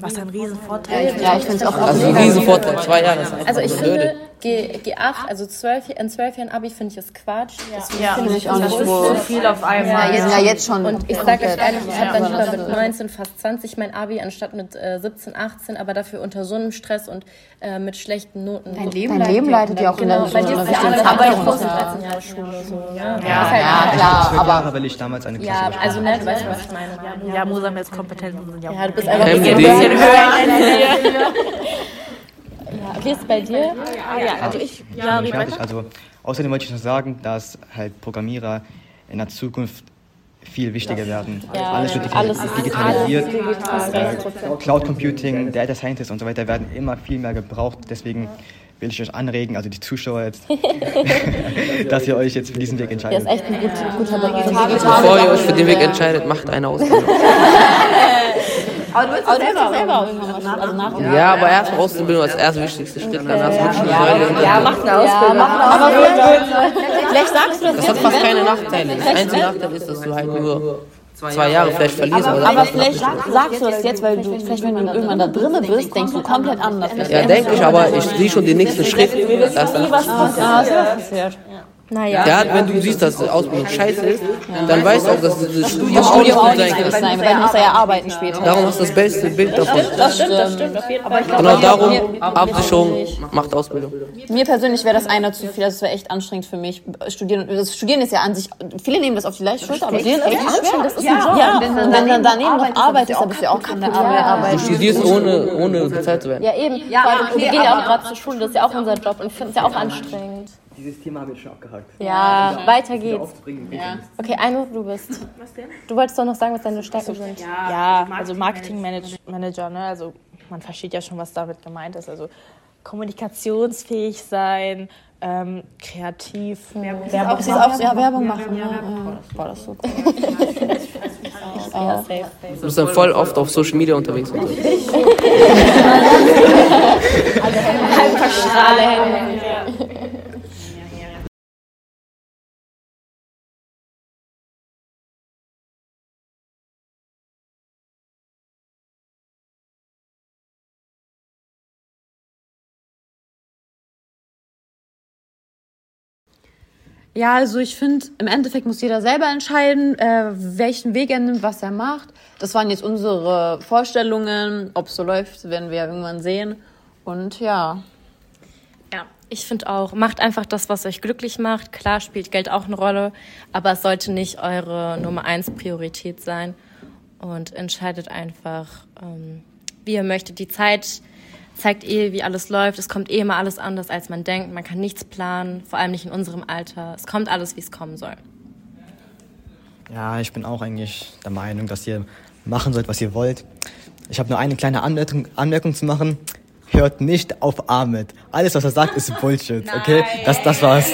Was ein Riesenvorteil. Ja, ich finde es auch Das ist ein Riesenvorteil. Zwei Jahre ist Also ich finde, G, G8, also 12, in zwölf Jahren Abi finde ich ist Quatsch. Deswegen Ja, finde ich auch nicht das ist zu viel auf Ja, einmal. jetzt, ja, jetzt schon. Und ich sage euch ehrlich, ich habe dann Ja, lieber mit 19, fast 20 mein Abi anstatt mit äh, 17, 18, aber dafür unter so einem Stress und äh, mit schlechten Noten. Dein Leben leitet ja auch in Genau, der bei dir ist es ja richtigen alles, Zeit. aber ich wusste 13 Jahre Schule. So, ja, ja, Ja, halt, ja, klar, aber weil ich damals eine Klasse ja also ne, du weißt, was ich meine. Ja, Musamels Kompetenzen sind ja, Ja, du bist einfach ein bisschen höher. Ja, wie ist es bei dir? ja, also ich, ja, red fertig. Also, außerdem wollte ich noch sagen, dass halt Programmierer in der Zukunft viel wichtiger werden. Ja, alles wird alles digital- ist digitalisiert. digital. Äh, Cloud Computing, Data Scientists und so weiter werden immer viel mehr gebraucht. Deswegen will ich euch anregen, also die Zuschauer jetzt, [laughs] dass ihr euch jetzt für diesen Weg Der ist entscheidet. echt ein gut, guter Bereich. Bevor ihr euch für den Weg entscheidet, macht eine Ausbildung. [laughs] Aber du willst doch selber, selber irgendwann was also nach Ja, aber erst Ausbildung als erster wichtigster Schritt, dann hast du wirklich eine Säule. Ja, macht eine Ausbildung. Vielleicht sagst du das Das hat fast keine Nachteile. Der einzige Nachteil ist, dass du halt nur zwei Jahre vielleicht verlierst. Aber, Aber vielleicht sagst du das jetzt, weil du, vielleicht wenn du irgendwann da drinnen bist, denkst du komplett anders. ja, denke ich, aber ich sehe schon den nächsten Schritt. Dass dann, ist was passiert. Naja. ja, wenn du siehst, dass die Ausbildung scheiße ist, dann weißt du auch, dass dieses Studium auch nicht gut sein kann. sein, weil du musst ja arbeiten später. Darum hast du das beste Bild davon. Das stimmt, das stimmt auf jeden Fall. Genau darum, Absicherung macht Ausbildung. Mir persönlich wäre das einer zu viel, das wäre echt anstrengend für mich. Studieren, das Studieren ist ja an sich, viele nehmen das auf die leichte Schulter, aber Studieren ist echt schwer. Das ist ein Job. Ja, und wenn dann daneben noch arbeitest, dann bist du ja auch keine Arbeit. Du studierst ohne, ohne bezahlt zu werden. Ja, eben. Ja, wir gehen ja auch gerade zur Schule, das ist ja auch unser Job und ich finde es ja auch anstrengend. Dieses Thema habe ich schon abgehakt. Ja, weiter geht's. Aufbringen, Okay, Einruf, du bist. Was denn? Du wolltest doch noch sagen, was deine Stärken sind. Ja, also Marketingmanager, ne? Also man versteht ja schon, was damit gemeint ist. Also kommunikationsfähig sein, ähm, kreativ, Auch, sie ist auch ja, Werbung machen. Ja. Boah, das ist so cool. Ja, safe. Du bist dann voll oft auf Social Media unterwegs. [laughs] So. Hyperstrahle Hände. Ja, also ich finde, im Endeffekt muss jeder selber entscheiden, äh, welchen Weg er nimmt, was er macht. Das waren jetzt unsere Vorstellungen. Ob es so läuft, werden wir irgendwann sehen. Und ja. Ja, Ich finde auch, macht einfach das, was euch glücklich macht. Klar spielt Geld auch eine Rolle, aber es sollte nicht eure Nummer eins Priorität sein. Und entscheidet einfach, ähm, wie ihr möchtet. Die Zeit zeigt eh, wie alles läuft. Es kommt eh immer alles anders, als man denkt. Man kann nichts planen, vor allem nicht in unserem Alter. Es kommt alles, wie es kommen soll. Ja, ich bin auch eigentlich der Meinung, dass ihr machen sollt, was ihr wollt. Ich habe nur eine kleine Anmerkung, Anmerkung zu machen. Hört nicht auf Ahmed. Alles, was er sagt, ist Bullshit. Okay? Das, das war's.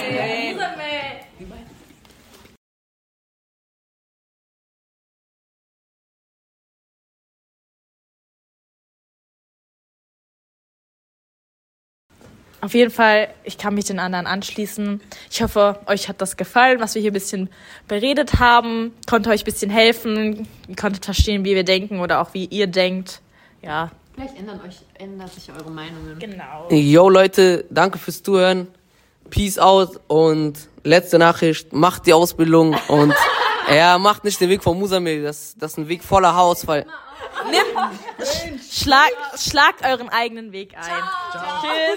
Auf jeden Fall, ich kann mich den anderen anschließen. Ich hoffe, euch hat das gefallen, was wir hier ein bisschen beredet haben. Konnte euch ein bisschen helfen. Ihr konntet verstehen, wie wir denken oder auch wie ihr denkt. Ja, Vielleicht ändern, euch, ändert sich eure Meinungen. genau. Yo Leute, danke fürs Zuhören. Peace out und letzte Nachricht, macht die Ausbildung und [laughs] ja, macht nicht den Weg von Musamil, das, das ist ein Weg voller Haarausfall. Nimmt, schlag, schlagt euren eigenen Weg ein. Tschüss.